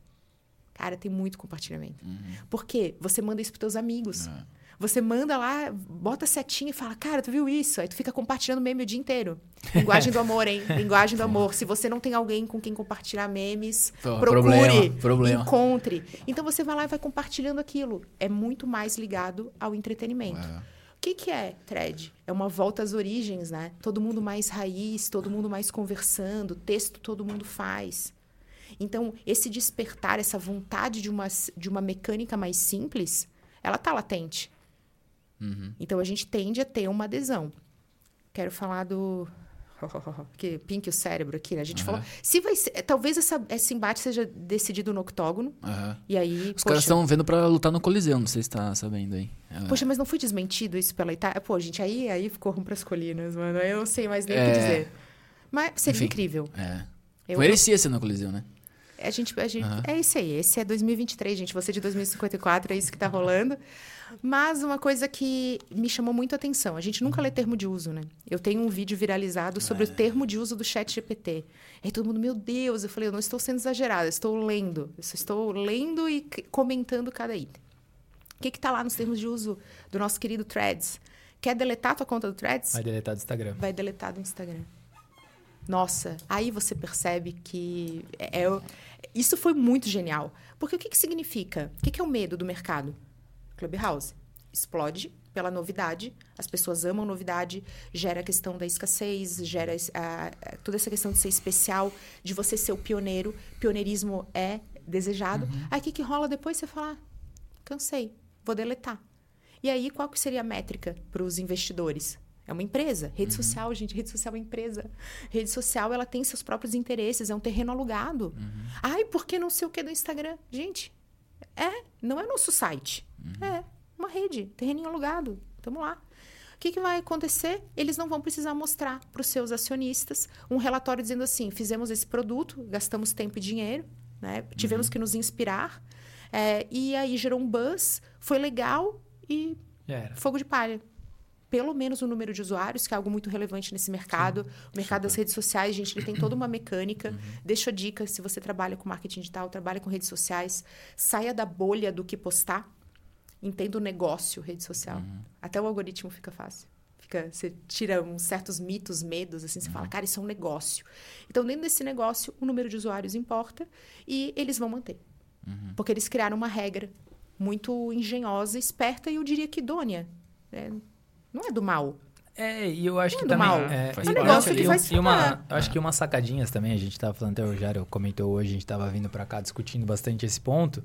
Cara, tem muito compartilhamento. Uhum. Por quê? Você manda isso pros teus amigos. Uhum. Você manda lá, bota setinha e fala, cara, tu viu isso? Aí tu fica compartilhando meme o dia inteiro. Linguagem do amor, hein? Linguagem do amor. Se você não tem alguém com quem compartilhar memes, Pô, procure, problema, problema. encontre. Então você vai lá e vai compartilhando aquilo. É muito mais ligado ao entretenimento. É. O que, que é thread? É uma volta às origens, né? Todo mundo mais raiz, todo mundo mais conversando, texto todo mundo faz. Então, esse despertar, essa vontade de uma, de uma mecânica mais simples, ela tá latente. Uhum. Então, a gente tende a ter uma adesão. Quero falar do que pink o cérebro aqui, né? A gente uhum. falou. Se vai ser, talvez essa, esse embate seja decidido no octógono. Uhum. E aí. Os poxa, caras estão vendo para lutar no Coliseu, não sei se tá sabendo aí. É. Poxa, mas não foi desmentido isso pela Itália? Pô, gente, aí, aí ficou ruim pras colinas, mano. Eu não sei mais nem o é... que dizer. Mas seria Enfim, incrível. É. Eu, foi heresia ser no Coliseu, né? A gente, a gente, uhum. É isso aí. Esse é 2023, gente. Você de 2054, é isso que tá rolando. Mas uma coisa que me chamou muito a atenção, a gente nunca lê termo de uso, né? Eu tenho um vídeo viralizado sobre é. o termo de uso do chat GPT. Aí todo mundo, meu Deus, eu falei, eu não estou sendo exagerada, estou lendo. Eu estou lendo e comentando cada item. O que está lá nos termos de uso do nosso querido Threads? Quer deletar a tua conta do Threads? Vai deletar do Instagram. Vai deletar do Instagram. Nossa, aí você percebe que é, é, isso foi muito genial. Porque o que, que significa? O que, que é o medo do mercado? Clubhouse. Explode pela novidade, as pessoas amam novidade, gera a questão da escassez, gera a, a, toda essa questão de ser especial, de você ser o pioneiro. Pioneirismo é desejado. Uhum. Aí o que, que rola depois? Você fala, ah, cansei, vou deletar. E aí, qual que seria a métrica para os investidores? É uma empresa. Rede uhum. social, gente, rede social é uma empresa. Rede social, ela tem seus próprios interesses, é um terreno alugado. Uhum. Ai, por que não sei o que do Instagram? Gente, é, não é nosso site. Uhum. É uma rede, terreninho alugado. Tamo lá. O que, que vai acontecer? Eles não vão precisar mostrar para os seus acionistas um relatório dizendo assim: fizemos esse produto, gastamos tempo e dinheiro, né? tivemos uhum. que nos inspirar, é, e aí gerou um buzz, foi legal e fogo de palha. Pelo menos o número de usuários, que é algo muito relevante nesse mercado. Sim, o mercado super. das redes sociais, gente, ele tem toda uma mecânica. Uhum. Deixa a dica, se você trabalha com marketing digital, trabalha com redes sociais, saia da bolha do que postar entenda o negócio rede social. Uhum. Até o algoritmo fica fácil. Fica, você tira uns certos mitos, medos, assim, você uhum. fala, cara, isso é um negócio. Então, dentro desse negócio, o número de usuários importa e eles vão manter. Uhum. Porque eles criaram uma regra muito engenhosa, esperta e eu diria que idônea. É, não é do mal. É, e eu acho Não que é também. mal. É, Faz e- É um negócio que se e uma, eu acho que umas sacadinhas também, a gente tava falando até o Jário comentou hoje, a gente tava vindo pra cá discutindo bastante esse ponto,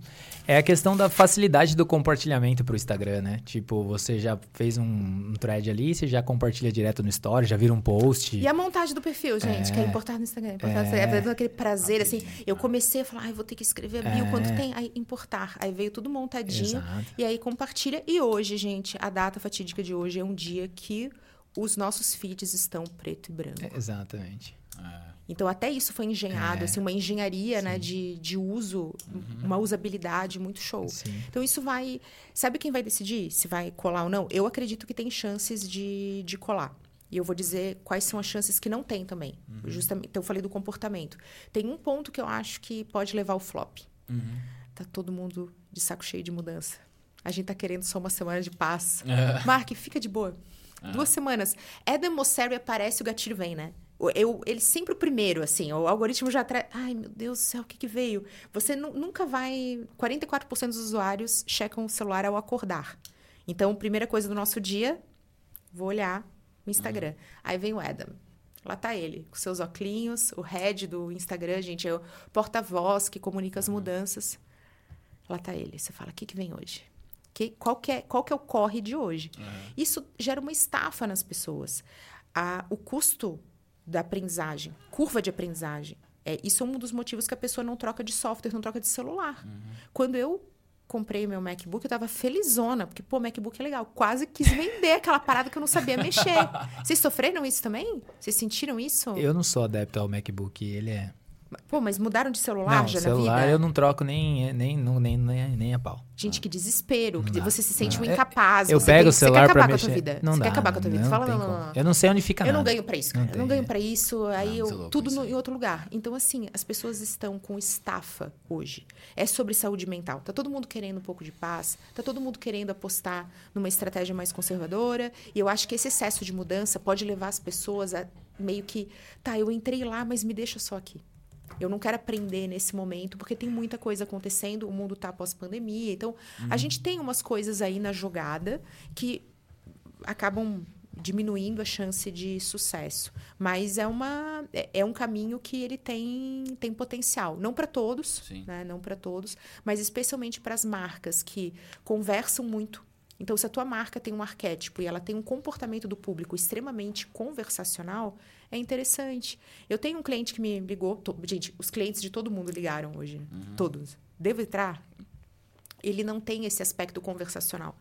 é a questão da facilidade do compartilhamento pro Instagram, né? Tipo, você já fez um, um thread ali, você já compartilha direto no story, já vira um post. E a montagem do perfil, gente, que é É. importar no Instagram. No. É dando aquele prazer, assim. Eu comecei a falar, ai, vou ter que escrever a bio, É. quanto tem? Aí, importar. Aí veio tudo montadinho. Exato. E aí compartilha. E hoje, gente, a data fatídica de hoje é um dia que os nossos feeds estão preto e branco. É, exatamente. Então, até isso foi engenhado, É. assim, uma engenharia, né, de, de uso, uma usabilidade muito show. Sim. Então, isso vai... Sabe quem vai decidir se vai colar ou não? Eu acredito que tem chances de, de colar. E eu vou dizer quais são as chances que não tem também. Justamente, então, eu falei do comportamento. Tem um ponto que eu acho que pode levar ao flop. Tá todo mundo de saco cheio de mudança. A gente tá querendo só uma semana de paz. Mark, fica de boa. Duas semanas. Eden Mosseri aparece, o gatilho vem, né? Eu, ele sempre o primeiro, assim. O algoritmo já traz. Ai, meu Deus do céu, o que, que veio? Você nu- nunca vai. 44% dos usuários checam o celular ao acordar. Então, primeira coisa do nosso dia, vou olhar o Instagram. Aí vem o Adam. Lá tá ele, com seus óculos, o head do Instagram, gente, é o porta-voz que comunica as mudanças. Lá tá ele. Você fala, o que, que vem hoje? Que, qual, que é, qual que é o corre de hoje? Isso gera uma estafa nas pessoas. A, o custo da aprendizagem, curva de aprendizagem, é, isso é um dos motivos que a pessoa não troca de software, não troca de celular. Quando eu comprei meu MacBook, eu tava felizona, porque, pô, MacBook é legal. Quase quis vender aquela parada que eu não sabia mexer. Vocês sofreram isso também? Vocês sentiram isso? Eu não sou adepto ao MacBook, ele é. Pô, mas mudaram de celular não, já celular na vida? eu não troco nem, nem, não- nem, nem, nem a pau. Gente, que desespero. que você se sente um Não, é- incapaz. Eu pego tem- o celular Você quer pra acabar com a mexer. tua vida. Não você dá, quer acabar com a tua vida. não fala, não, não, não. Eu não sei onde fica Eu não nada. ganho pra isso, Não cara. Eu não ganho é. pra isso, aí eu louco tudo no- em outro lugar. Então, assim, as pessoas estão com estafa hoje. É sobre saúde mental. Tá todo mundo querendo um pouco de paz, tá todo mundo querendo apostar numa estratégia mais conservadora. E eu acho que esse excesso de mudança pode levar as pessoas a meio que, tá, eu entrei lá, mas me deixa só aqui. Eu não quero aprender nesse momento, porque tem muita coisa acontecendo, o mundo tá pós-pandemia. Então, a gente tem umas coisas aí na jogada que acabam diminuindo a chance de sucesso. Mas é, uma, é, é um caminho que ele tem, tem potencial. Não para todos, né? não para todos, mas especialmente para as marcas que conversam muito. Então, se a tua marca tem um arquétipo e ela tem um comportamento do público extremamente conversacional, é interessante. Eu tenho um cliente que me ligou. to- gente, os clientes de todo mundo ligaram hoje. Todos. Devo entrar? Ele não tem esse aspecto conversacional.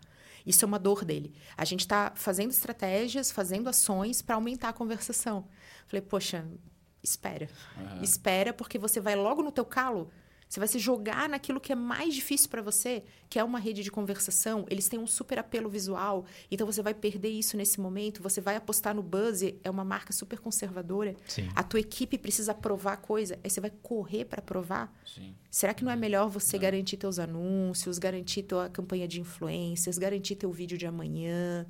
Isso é uma dor dele. A gente está fazendo estratégias, fazendo ações para aumentar a conversação. Falei, poxa, espera. Espera, porque você vai logo no teu calo. Você vai se jogar naquilo que é mais difícil para você, que é uma rede de conversação. Eles têm um super apelo visual, então você vai perder isso nesse momento. Você vai apostar no buzz, é uma marca super conservadora. Sim. A tua equipe precisa aprovar coisa, aí você vai correr para aprovar. Sim. Será que não é melhor você garantir teus anúncios, garantir tua campanha de influências, garantir teu vídeo de amanhã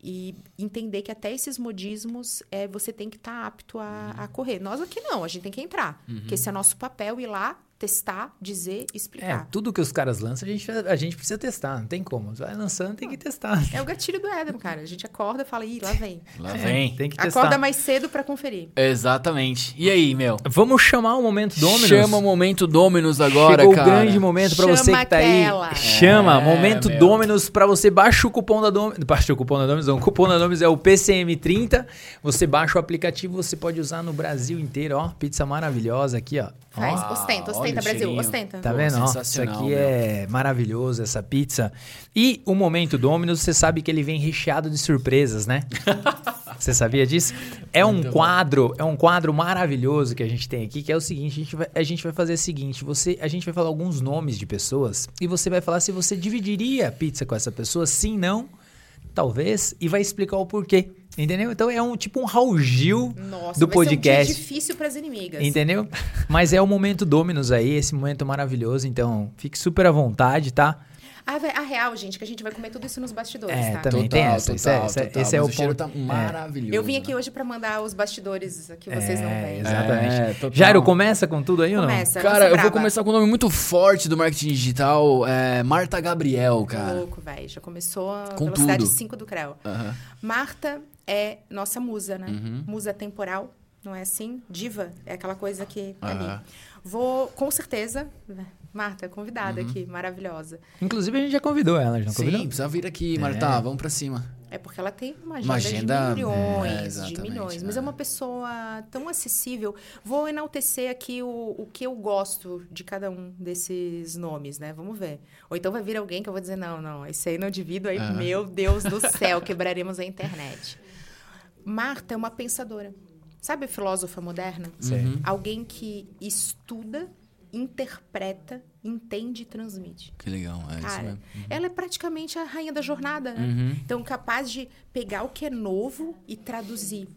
e entender que até esses modismos é, você tem que estar apto a, a correr. Nós aqui não, a gente tem que entrar. Porque esse é nosso papel, ir lá, testar, dizer, É, explicar. tudo que os caras lançam, a gente, a gente precisa testar, não tem como. Vai lançando, tem que testar. É, o gatilho do Éden, cara. A gente acorda e fala, ih, lá vem. Lá vem. Tem que testar. Acorda mais cedo para conferir. Exatamente. E aí, meu? Vamos chamar o momento Dominus. Chama o momento Dominus agora, Chegou cara. o grande momento pra você Chama que tá aí. aquela. Chama, É, momento meu. Dominus pra você. Baixa o cupom da Dominus. Baixa o cupom da Dominus, não. O cupom da Dominus é o PCM30. Você baixa o aplicativo, você pode usar no Brasil inteiro, ó. Pizza maravilhosa aqui, ó. Faz, ostenta, olha ostenta, Brasil, cheirinho. ostenta. Tá Pô, vendo? ó? Isso aqui meu. é maravilhoso, essa pizza. E o momento Dominus, você sabe que ele vem recheado de surpresas, né? Você sabia disso? É um Muito bom. quadro, é um quadro maravilhoso que a gente tem aqui, que é o seguinte, a gente vai, a gente vai fazer o seguinte, você, a gente vai falar alguns nomes de pessoas e você vai falar se você dividiria a pizza com essa pessoa, sim, não, talvez, e vai explicar o porquê. Entendeu? Então é um tipo um Raul Gil Nossa, do vai ser um podcast. dia difícil para as inimigas. Entendeu? Mas é o momento Dominus aí, esse momento maravilhoso. Então, fique super à vontade, tá? A, ve- a real, gente, que a gente vai comer tudo isso nos bastidores, É, tá? também tem essa. Esse é- esse é- esse é o ponto. tá É. maravilhoso. Eu vim aqui né? hoje pra mandar os bastidores que vocês não É, veem. Exatamente. É, total. Jairo, começa com tudo aí ou não? Começa. Cara, eu vou começar com um nome muito forte do marketing digital, é Marta Gabriel, cara. louco, velho. Já começou a Com velocidade tudo. 5 do Creu. Aham. Marta é nossa musa, né? Uhum. Musa temporal, não é assim? Diva é aquela coisa que tá Aham. ali. Vou, com certeza, Marta, convidada Uhum. aqui, maravilhosa. Inclusive, a gente já convidou ela, já não Sim, convidou? precisa vir aqui, Marta, vamos pra cima. É porque ela tem uma agenda, Uma agenda, de milhões, é, de milhões. Mas é. é uma pessoa tão acessível. Vou enaltecer aqui o, o que eu gosto de cada um desses nomes, né? Vamos ver. Ou então vai vir alguém que eu vou dizer, não, não, esse aí não divido, aí, meu Deus do céu, quebraremos a internet. Marta é uma pensadora. Sabe a filósofa moderna? Sim. Alguém que estuda, interpreta, entende e transmite. Que legal, é isso Cara, mesmo. ela é praticamente a rainha da jornada, né? Uhum. Então, capaz de pegar o que é novo e traduzir.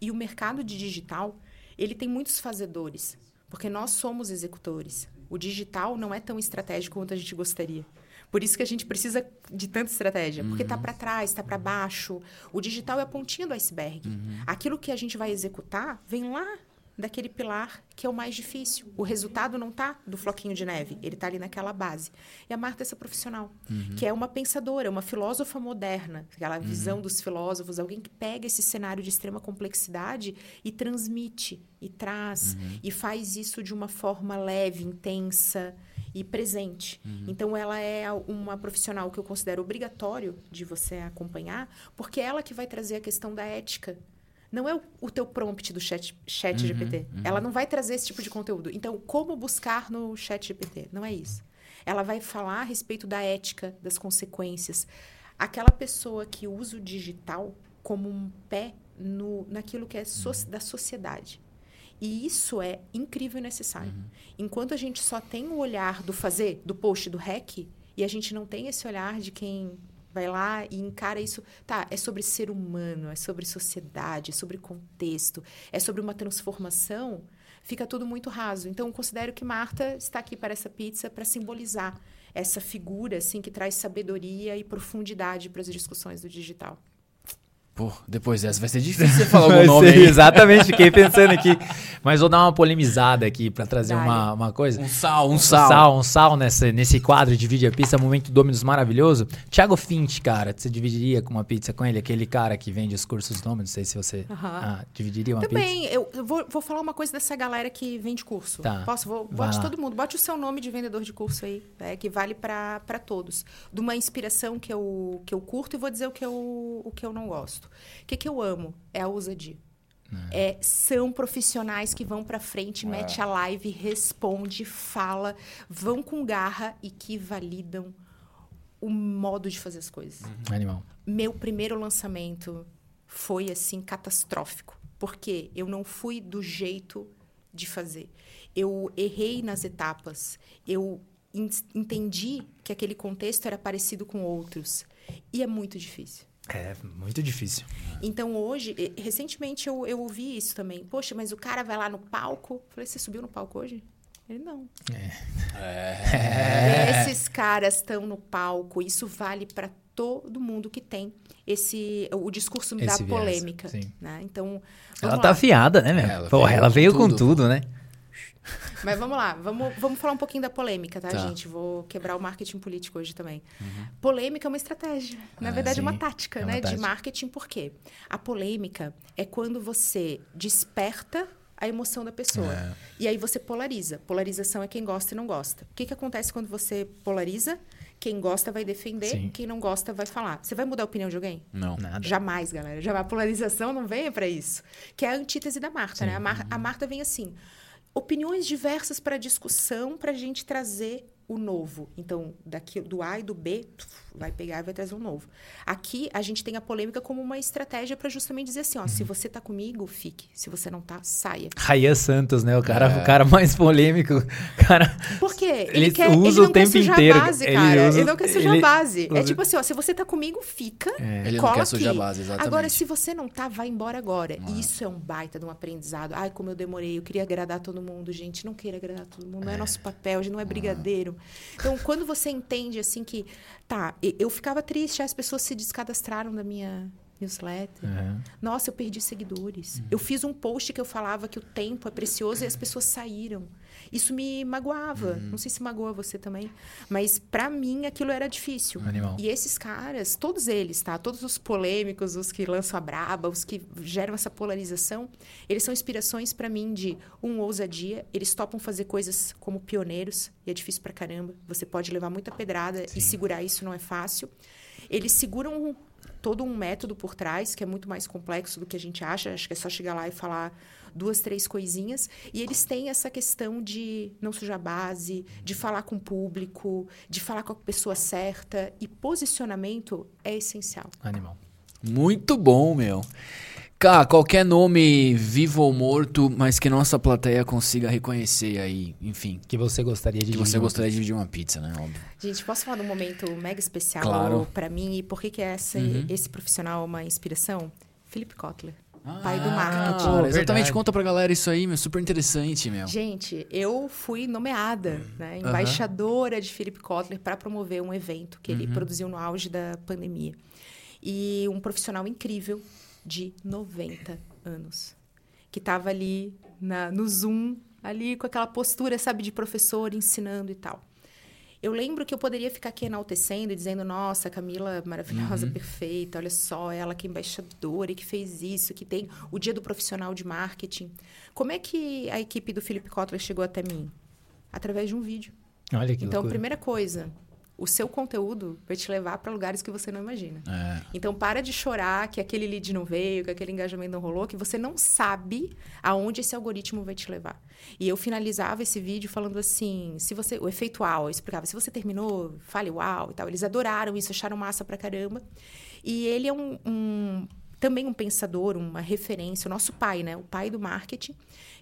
E o mercado de digital, ele tem muitos fazedores, porque nós somos executores. O digital não é tão estratégico quanto a gente gostaria. Por isso que a gente precisa de tanta estratégia, porque tá para trás, tá para baixo. O digital é a pontinha do iceberg. Aquilo que a gente vai executar vem lá daquele pilar que é o mais difícil. O resultado não tá do floquinho de neve, ele tá ali naquela base. E a Marta é essa profissional, que é uma pensadora, uma filósofa moderna, aquela visão dos filósofos, alguém que pega esse cenário de extrema complexidade e transmite, e traz, e faz isso de uma forma leve, intensa e presente. Então ela é uma profissional que eu considero obrigatório de você acompanhar, porque é ela que vai trazer a questão da ética. Não é o, o teu prompt do chat, chat GPT. Ela não vai trazer esse tipo de conteúdo. Então, como buscar no chat GPT? Não é isso. Ela vai falar a respeito da ética, das consequências. Aquela pessoa que usa o digital como um pé no, naquilo que é so, da sociedade. E isso é incrível e necessário. Enquanto a gente só tem o olhar do fazer, do post, do hack, e a gente não tem esse olhar de quem vai lá e encara isso. Tá, é sobre ser humano, é sobre sociedade, é sobre contexto, é sobre uma transformação. Fica tudo muito raso. Então, eu considero que Marta está aqui para essa pizza para simbolizar essa figura assim que traz sabedoria e profundidade para as discussões do digital. Pô, depois dessa vai ser difícil você falar algum nome aí. exatamente, fiquei pensando aqui. Mas vou dar uma polemizada aqui pra trazer uma, uma coisa. Um sal, um Um sal. sal, um sal nessa, nesse quadro de Divide a Pizza, Momento Dominus maravilhoso. Thiago Fint, cara, você dividiria com uma pizza com ele? Aquele cara que vende os cursos Dominus, não sei se você Aham. ah, dividiria uma pizza. Também, eu eu vou, vou falar uma coisa dessa galera que vende curso. Tá. Posso? Vou, bote lá. todo mundo. Bote o seu nome de vendedor de curso aí, né, que vale para todos. De uma inspiração que eu, que eu curto e vou dizer o que eu, o que eu não gosto. O que, que eu amo? É a ousadia. É, são profissionais que vão pra frente, mete a live, responde, fala, vão com garra e que validam o modo de fazer as coisas Animal. meu primeiro lançamento foi assim catastrófico, porque eu não fui do jeito de fazer. Eu errei nas etapas. Eu en- entendi que aquele contexto era parecido com outros e é muito difícil. É muito difícil. Então hoje, recentemente eu, eu ouvi isso também. Poxa, mas o cara vai lá no palco. Falei, você subiu no palco hoje? Ele não. Esses caras estão no palco. Isso vale para todo mundo que tem esse o discurso da Esse viés, polêmica. sim. Né? Então, Ela tá lá. afiada, né, meu? Ela Porra, veio ela com veio com tudo. tudo, né? Mas vamos lá, vamos, vamos falar um pouquinho da polêmica, tá, Tá. gente? Vou quebrar o marketing político hoje também. Uhum. Polêmica é uma estratégia. Na verdade, é uma sim. tática, É uma né? tática. De marketing, por quê? A polêmica é quando você desperta a emoção da pessoa. É. E aí você polariza. Polarização é quem gosta e não gosta. O que, que acontece quando você polariza? Quem gosta vai defender, Sim. quem não gosta vai falar. Você vai mudar a opinião de alguém? Não. Nada. Jamais, galera. Já a polarização não veio para isso. Que é a antítese da Marta, né? A, Mar- Uhum. a Marta vem assim: opiniões diversas para discussão, para a gente trazer o novo. Então, daqui, do A e do B, vai pegar e vai trazer um novo. Aqui a gente tem a polêmica como uma estratégia para justamente dizer assim, ó, Uhum. se você tá comigo, fique. Se você não tá, saia. Rayan Santos, né? O cara, o cara mais polêmico. Cara, Por quê? Ele quer, usa ele o não quer tempo sujar inteiro. a base, Ele cara. usa- ele não quer sujar ele a base. É tipo assim, ó, se você tá comigo, fica. Ele não cola quer sujar a aqui. base, exatamente. Agora, se você não tá, vai embora agora. Isso é um baita de um aprendizado. Ai, como eu demorei, eu queria agradar todo mundo, gente. Não queira agradar todo mundo, não é, nosso papel, a gente não é brigadeiro. Então, quando você entende assim que, tá, eu ficava triste, as pessoas se descadastraram da minha newsletter. Uhum. Nossa, eu perdi seguidores. Eu fiz um post que eu falava que o tempo é precioso e as pessoas saíram. Isso me magoava. Não sei se magoa você também. Mas pra mim aquilo era difícil. Animal. E esses caras, todos eles, tá? Todos os polêmicos, os que lançam a braba, os que geram essa polarização, eles são inspirações pra mim de um ousadia. Eles topam fazer coisas como pioneiros e é difícil pra caramba. Você pode levar muita pedrada e segurar isso não é fácil. Eles seguram todo um método por trás que é muito mais complexo do que a gente acha. Acho que é só chegar lá e falar duas, três coisinhas. E eles têm essa questão de não sujar base, de falar com o público, de falar com a pessoa certa. E posicionamento é essencial. Animal. Muito bom, meu. Cá, qualquer nome vivo ou morto, mas que nossa plateia consiga reconhecer aí, enfim. Que você gostaria de Que você gostaria de dividir uma pizza, né? Óbvio. Gente, posso falar de um momento mega especial Claro. pra mim? E por que, que essa, Uhum. esse profissional é uma inspiração? Philip Kotler. Pai do Ah, marketing. cara, Verdade. exatamente, conta pra galera isso aí, meu. Super interessante, meu. Gente, eu fui nomeada, né, embaixadora de Philip Kotler para promover um evento que ele produziu no auge da pandemia. E um profissional incrível de 90 anos, que estava ali na- no Zoom, ali com aquela postura, sabe, de professor ensinando e tal. Eu lembro que eu poderia ficar aqui enaltecendo e dizendo, nossa, Camila maravilhosa, perfeita, olha só, ela que é embaixadora e que fez isso, que tem o dia do profissional de marketing. Como é que a equipe do Philip Kotler chegou até mim? Através de um vídeo. Olha que então, loucura. primeira coisa, o seu conteúdo vai te levar para lugares que você não imagina. É. Então, para de chorar que aquele lead não veio, que aquele engajamento não rolou, que você não sabe aonde esse algoritmo vai te levar. E eu finalizava esse vídeo falando assim, se você, o efeito uau, eu explicava, se você terminou, fale uau e tal. Eles adoraram isso, acharam massa pra caramba. E ele é um, um- também um pensador, uma referência, o nosso pai, né? O pai do marketing,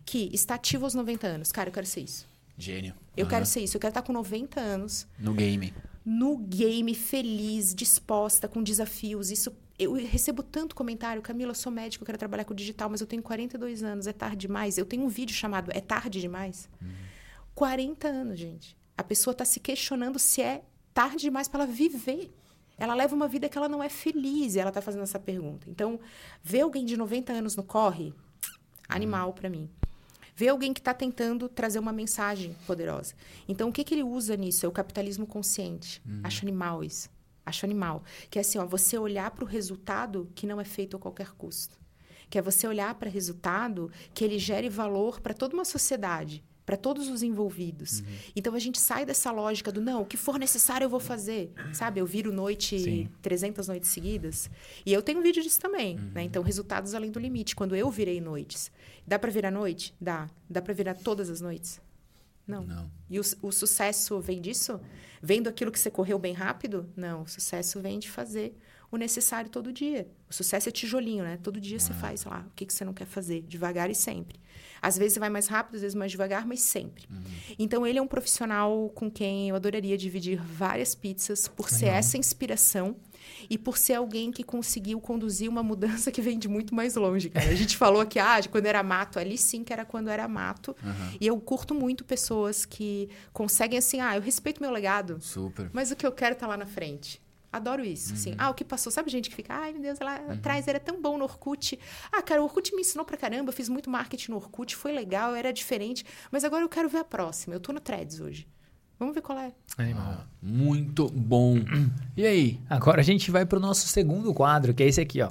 que está ativo aos 90 anos. Cara, eu quero ser isso. Gênio. Eu Aham. quero ser isso. Eu quero estar com 90 anos No game. no game, feliz, disposta, com desafios. Isso eu recebo tanto comentário, Camila, eu sou médico, eu quero trabalhar com digital, mas eu tenho 42 anos, é tarde demais. Eu tenho um vídeo chamado É tarde demais. 40 anos, gente. A pessoa está se questionando se é tarde demais para ela viver. Ela leva uma vida que ela não é feliz e ela está fazendo essa pergunta. Então, ver alguém de 90 anos no corre, animal para mim. Ver alguém que está tentando trazer uma mensagem poderosa. Então, o que, que ele usa nisso? É o capitalismo consciente. Acho animal isso. Acho animal. Que é assim, ó, você olhar para o resultado que não é feito a qualquer custo. Que é você olhar para resultado que ele gere valor para toda uma sociedade, para todos os envolvidos. Então, a gente sai dessa lógica do, não, o que for necessário eu vou fazer. Sabe, eu viro noite, Sim. 300 noites seguidas. E eu tenho um vídeo disso também, né? Então, resultados além do limite. Quando eu virei noites. Dá para virar noite? Dá. Dá para virar todas as noites? Não. Não. E o, o sucesso vem disso? Vendo aquilo que você correu bem rápido? Não. O sucesso vem de fazer o necessário todo dia. O sucesso é tijolinho, né? Todo dia você faz lá o que, que você não quer fazer, devagar e sempre. Às vezes vai mais rápido, às vezes mais devagar, mas sempre. Então ele é um profissional com quem eu adoraria dividir várias pizzas por ser essa inspiração e por ser alguém que conseguiu conduzir uma mudança que vem de muito mais longe. Cara. A gente falou aqui, ah, de quando era mato, ali sim que era quando era mato. E eu curto muito pessoas que conseguem assim, ah, eu respeito meu legado, Super. mas o que eu quero tá lá na frente. Adoro isso. Assim, ah, o que passou. Sabe gente que fica, ai meu Deus, lá atrás era tão bom no Orkut. Ah, cara, o Orkut me ensinou pra caramba. Eu fiz muito marketing no Orkut, foi legal, era diferente. Mas agora eu quero ver a próxima. Eu tô no Threads hoje. Vamos ver qual é. Animal. Muito bom. E aí? Agora a gente vai pro nosso segundo quadro, que é esse aqui, ó.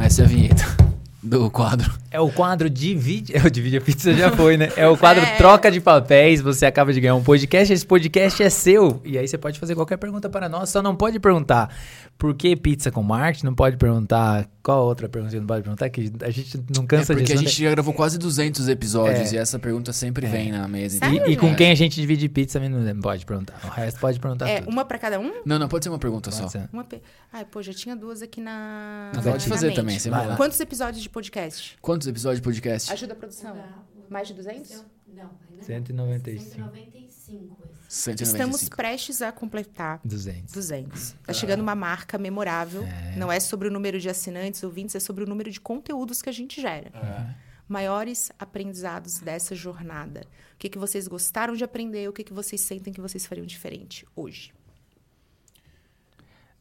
Essa é a vinheta do quadro. É o quadro Divide. É o Divide a Pizza já foi, né? É o quadro É. Troca de Papéis. Você acaba de ganhar um podcast. Esse podcast é seu. E aí você pode fazer qualquer pergunta para nós. Só não pode perguntar por que pizza com marketing. Não pode perguntar. Qual outra pergunta você não pode perguntar? Que a gente não É cansa porque disso. a não gente já gravou quase 200 episódios É. e essa pergunta sempre vem na mesa. Sério, E, e com gente? quem a gente divide pizza também não pode perguntar. O resto pode perguntar É, tudo. uma pra cada um? Não, não, pode ser uma pergunta Pode só. ser. Uma pe... Ai, pô, já tinha duas aqui na. Na pode fazer mente. também. Quantos episódios de podcast? Quantos episódios de podcast? Ajuda a produção. Mais de 200? Não, não. 195. 195 esse. 195. Estamos prestes a completar 200. 200. Tá chegando uma marca memorável. Não é sobre o número de assinantes, ouvintes, é sobre o número de conteúdos que a gente gera. Maiores aprendizados dessa jornada. O que, que vocês gostaram de aprender? O que, que vocês sentem que vocês fariam diferente hoje?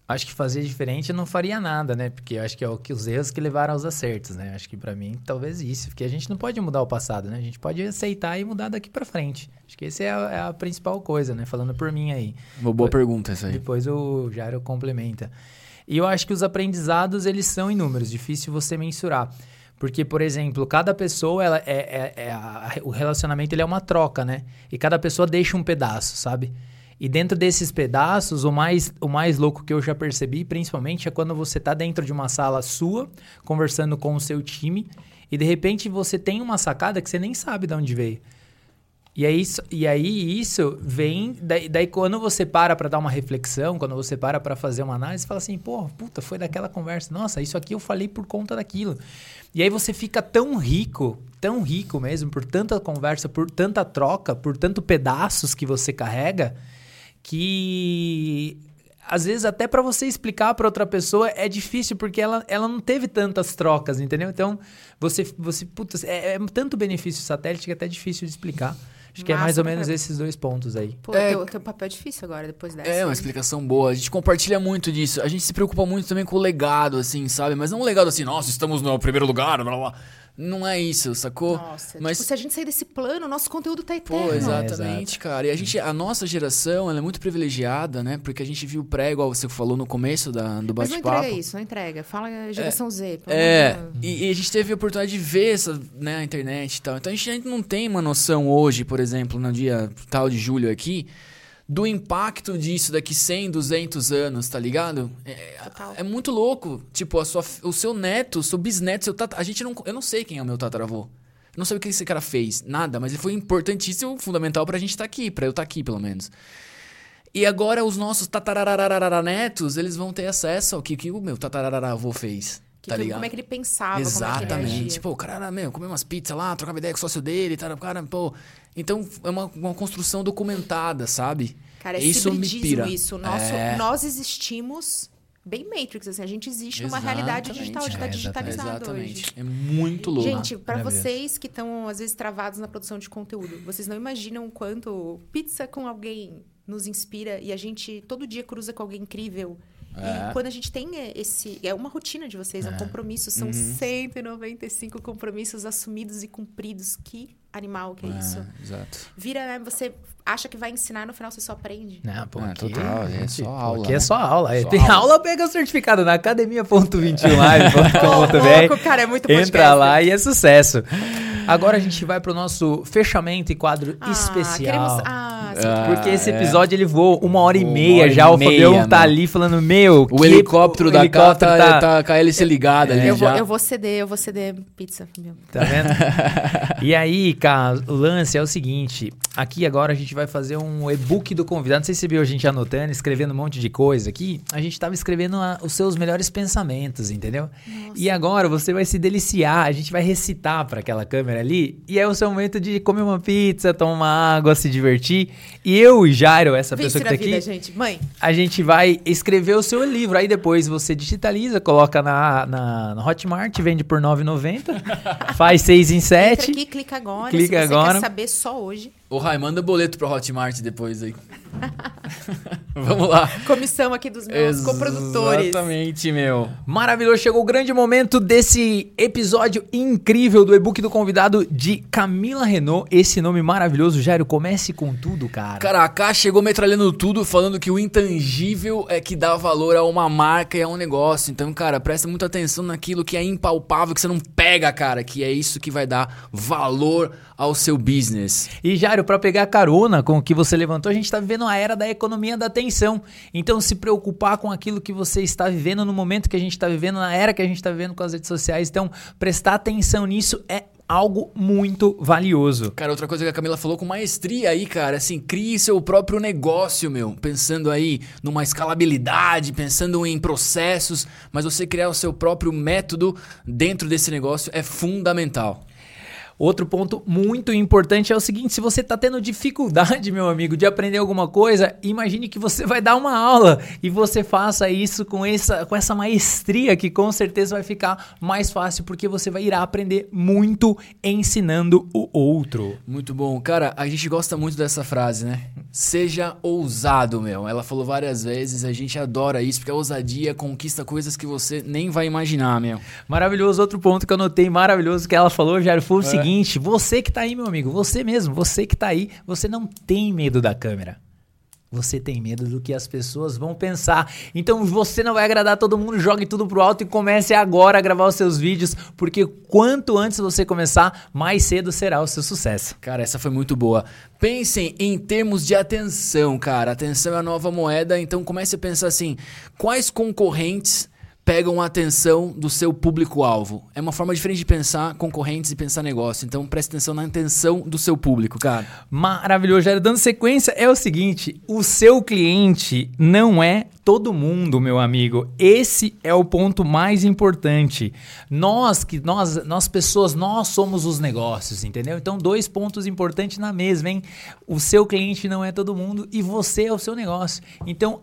Acho que fazer diferente não faria nada, né? Porque acho que é o que os erros que levaram aos acertos, né? Acho que pra mim talvez isso, porque a gente não pode mudar o passado, né? A gente pode aceitar e mudar daqui pra frente. Acho que essa é a, é a principal coisa, né? Falando por mim aí. Uma boa pergunta essa aí. Depois o Jairo complementa. E eu acho que os aprendizados, eles são inúmeros, difícil você mensurar. Porque, por exemplo, cada pessoa, ela é, é- é a- o relacionamento ele é uma troca, né? E cada pessoa deixa um pedaço, sabe? E dentro desses pedaços, o mais, o mais louco que eu já percebi, principalmente, é quando você tá dentro de uma sala sua, conversando com o seu time, e de repente você tem uma sacada que você nem sabe de onde veio. E aí, isso- e aí isso vem. Daí, daí quando você para pra dar uma reflexão, quando você para pra fazer uma análise, fala assim, pô, puta, foi daquela conversa. Nossa, isso aqui eu falei por conta daquilo. E aí você fica tão rico, tão rico mesmo, por tanta conversa, por tanta troca, por tanto pedaços que você carrega, que às vezes até pra você explicar pra outra pessoa é difícil porque ela, ela não teve tantas trocas, entendeu? Então, você você putz, é, é tanto benefício satélite que é até difícil de explicar. Acho que é Massa mais ou menos esses dois pontos aí. Pô, É. teu, teu papel é difícil agora, depois dessa. É, uma explicação boa. A gente compartilha muito disso. A gente se preocupa muito também com o legado, assim, sabe? Mas não um legado assim, nossa, estamos no primeiro lugar, blá blá. blá. Não é isso, sacou? Nossa, Mas tipo, se a gente sair desse plano, nosso conteúdo tá eterno. Pô, É, exatamente, cara. E a gente, a nossa geração, ela é muito privilegiada, né? Porque a gente viu pré, igual você falou no começo da, do Mas não bate-papo. entrega isso, não entrega. Fala a geração Z. É, de Deus. e, e a gente teve a oportunidade de ver essa, né, a internet e tal. Então a gente ainda não tem uma noção hoje, por exemplo, no dia tal de julho aqui, do impacto disso daqui 100, 200 anos, tá ligado? É, é muito louco. Tipo, a sua, o seu neto, o seu bisneto, seu tata, a gente não, eu não sei quem é o meu tataravô. Não sei o que esse cara fez, nada, mas ele foi importantíssimo, fundamental pra gente estar aqui, pra eu estar aqui, pelo menos. E agora os nossos tatarararanetos, eles vão ter acesso ao que, que o meu tatararavô fez. Que tá que- ligado? como é que ele pensava, Exatamente. como é que ele. Tipo, o cara era, meu, comeu umas pizzas lá, trocava ideia com o sócio dele, tá, cara, pô. Então, é uma, uma construção documentada, sabe? Cara, é isso me pira. isso. Nosso, É. Nós existimos bem Matrix, assim. A gente existe numa realidade digital, tá É, digitalizado Exatamente. hoje. É muito louco. Gente, pra Maravilhoso. vocês que estão, às vezes, travados na produção de conteúdo, vocês não imaginam o quanto pizza com alguém nos inspira e a gente todo dia cruza com alguém incrível. É. E quando a gente tem é, esse. É uma rotina de vocês, é um compromisso. São Uhum. 195 compromissos assumidos e cumpridos. Que animal que é, isso. É, exato. Vira, né? Você acha que vai ensinar, no final você só aprende. Não, pô, É, aqui, total, é gente, só pô, aula, Aqui é né? só aula. é. Só Tem aula. aula, pega o certificado na academia.21live.com.br. louco, cara, é muito Entra podcast. lá e é sucesso. Agora a gente vai pro nosso fechamento e quadro Ah, especial. queremos- Ah, sim. Ah, Porque esse é. episódio ele voou uma hora e Uma meia hora e já. O meia, Fabião tá ali falando, meu. O que- helicóptero o da helicóptero Cá tá, tá com a hélice ligada ali eu, vou, já. eu vou ceder, eu vou ceder pizza. Meu. Tá vendo? e aí, cara, o lance é o seguinte: aqui agora a gente vai fazer um e-book do convidado. Não sei se você viu a gente anotando, escrevendo um monte de coisa aqui. A gente tava escrevendo a- os seus melhores pensamentos, entendeu? E agora você vai se deliciar, a gente vai recitar pra aquela câmera ali. E é o seu momento de comer uma pizza, tomar uma água, se divertir. E eu e Jairo, essa pessoa que tá vida, aqui, gente. Mãe, a gente vai escrever o seu livro. Aí depois você digitaliza, coloca na, na, na Hotmart, vende por R$ 9,90. faz 6 em entra 7. aqui, clica agora. Clica se você agora. quer saber só hoje. Ô, Rai, manda boleto pra Hotmart depois aí. Vamos lá. Comissão aqui dos meus coprodutores. Exatamente, meu. Maravilhoso, chegou o grande momento desse episódio incrível do e-book do convidado de Camila Renault. Esse nome maravilhoso, Jairo, comece com tudo, cara. Cara, a K chegou metralhando tudo, falando que o intangível é que dá valor a uma marca e a um negócio. Então, cara, presta muita atenção naquilo que é impalpável, que você não pega, cara, que é isso que vai dar valor ao seu business. E Jairo, para pegar carona com o que você levantou, a gente está vivendo a era da economia da atenção. Então, se preocupar com aquilo que você está vivendo no momento que a gente está vivendo, na era que a gente está vivendo com as redes sociais. Então, prestar atenção nisso é algo muito valioso. Cara, outra coisa que a Camila falou com maestria aí, cara, assim, crie seu próprio negócio, meu. Pensando aí numa escalabilidade, pensando em processos, mas você criar o seu próprio método dentro desse negócio é fundamental. Outro ponto muito importante é o seguinte: se você está tendo dificuldade, meu amigo, de aprender alguma coisa, imagine que você vai dar uma aula e você faça isso com essa, com essa maestria que com certeza vai ficar mais fácil, porque você vai irá aprender muito ensinando o outro. Muito bom. Cara, a gente gosta muito dessa frase, né? Seja ousado, meu. Ela falou várias vezes, a gente adora isso, porque a ousadia conquista coisas que você nem vai imaginar, meu. Maravilhoso. Outro ponto que eu notei maravilhoso que ela falou, Jair, foi o é. seguinte seguinte, você que tá aí, meu amigo, você mesmo, você que tá aí, você não tem medo da câmera. Você tem medo do que as pessoas vão pensar. Então você não vai agradar todo mundo, jogue tudo pro alto e comece agora a gravar os seus vídeos, porque quanto antes você começar, mais cedo será o seu sucesso. Cara, essa foi muito boa. Pensem em termos de atenção, cara. Atenção é a nova moeda, então comece a pensar assim: quais concorrentes pegam a atenção do seu público-alvo. É uma forma diferente de pensar concorrentes e pensar negócio. Então preste atenção na intenção do seu público, cara. Maravilhoso, Jair. Dando sequência, é o seguinte: o seu cliente não é todo mundo, meu amigo. Esse é o ponto mais importante. Nós que nós, nós pessoas, nós somos os negócios, entendeu? Então, dois pontos importantes na mesma, hein? O seu cliente não é todo mundo e você é o seu negócio. Então,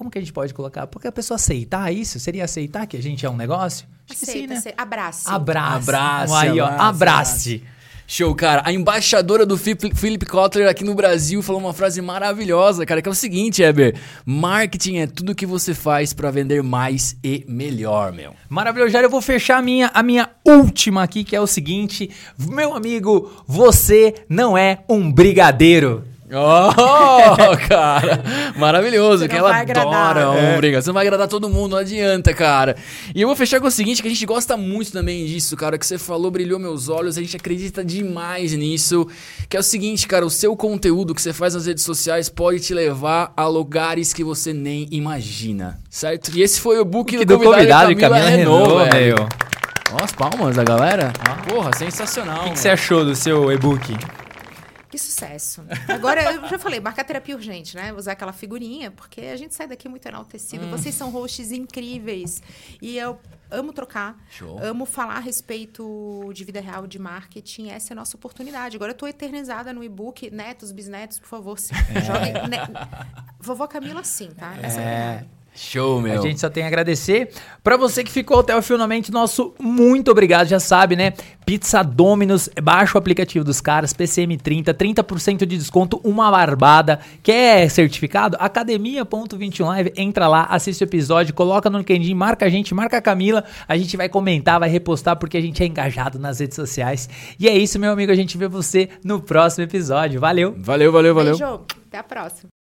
como que a gente pode colocar? Porque a pessoa aceitar isso, seria aceitar que a gente é um negócio? Acho Aceita, sim, né? Aceita. Abrace. Abrace. Abrace. Aí, ó, abrace. abrace. Show, cara. A embaixadora do Philip Kotler aqui no Brasil falou uma frase maravilhosa, cara, que é o seguinte, Eber: marketing é tudo que você faz para vender mais e melhor, meu. Maravilhoso, já eu vou fechar a minha, a minha última aqui, que é o seguinte: meu amigo, você não é um brigadeiro. Oh, cara, maravilhoso, que ela adora é. obriga. Você não vai agradar todo mundo, não adianta, cara. E eu vou fechar com o seguinte, que a gente gosta muito também disso, cara, que você falou, brilhou meus olhos, a gente acredita demais nisso, que é o seguinte, cara, o seu conteúdo que você faz nas redes sociais pode te levar a lugares que você nem imagina, certo? E esse foi o book do, do convidado, convidado Camila, Camila Renault, Renault velho. Ó, as palmas da galera. Ah. Porra, sensacional. O que, que você achou do seu e-book? Que sucesso. Agora, eu já falei, marcar terapia urgente, né? Usar aquela figurinha, porque a gente sai daqui muito enaltecido. Hum. Vocês são hosts incríveis. E eu amo trocar, Show. amo falar a respeito de vida real, de marketing. Essa é a nossa oportunidade. Agora eu estou eternizada no e-book. Netos, bisnetos, por favor, sim. É. Joguem. Ne... Vovó Camila, sim, tá? Essa é. é Show, meu. A gente só tem a agradecer. Para você que ficou até o finalmente, nosso muito obrigado. Já sabe, né? Pizza Dominus, baixa o aplicativo dos caras, PCM30, 30% de desconto, uma barbada. Quer certificado? Academia.21 Live, entra lá, assiste o episódio, coloca no LinkedIn, marca a gente, marca a Camila. A gente vai comentar, vai repostar, porque a gente é engajado nas redes sociais. E é isso, meu amigo. A gente vê você no próximo episódio. Valeu. Valeu, valeu, valeu. Beijo. Até a próxima.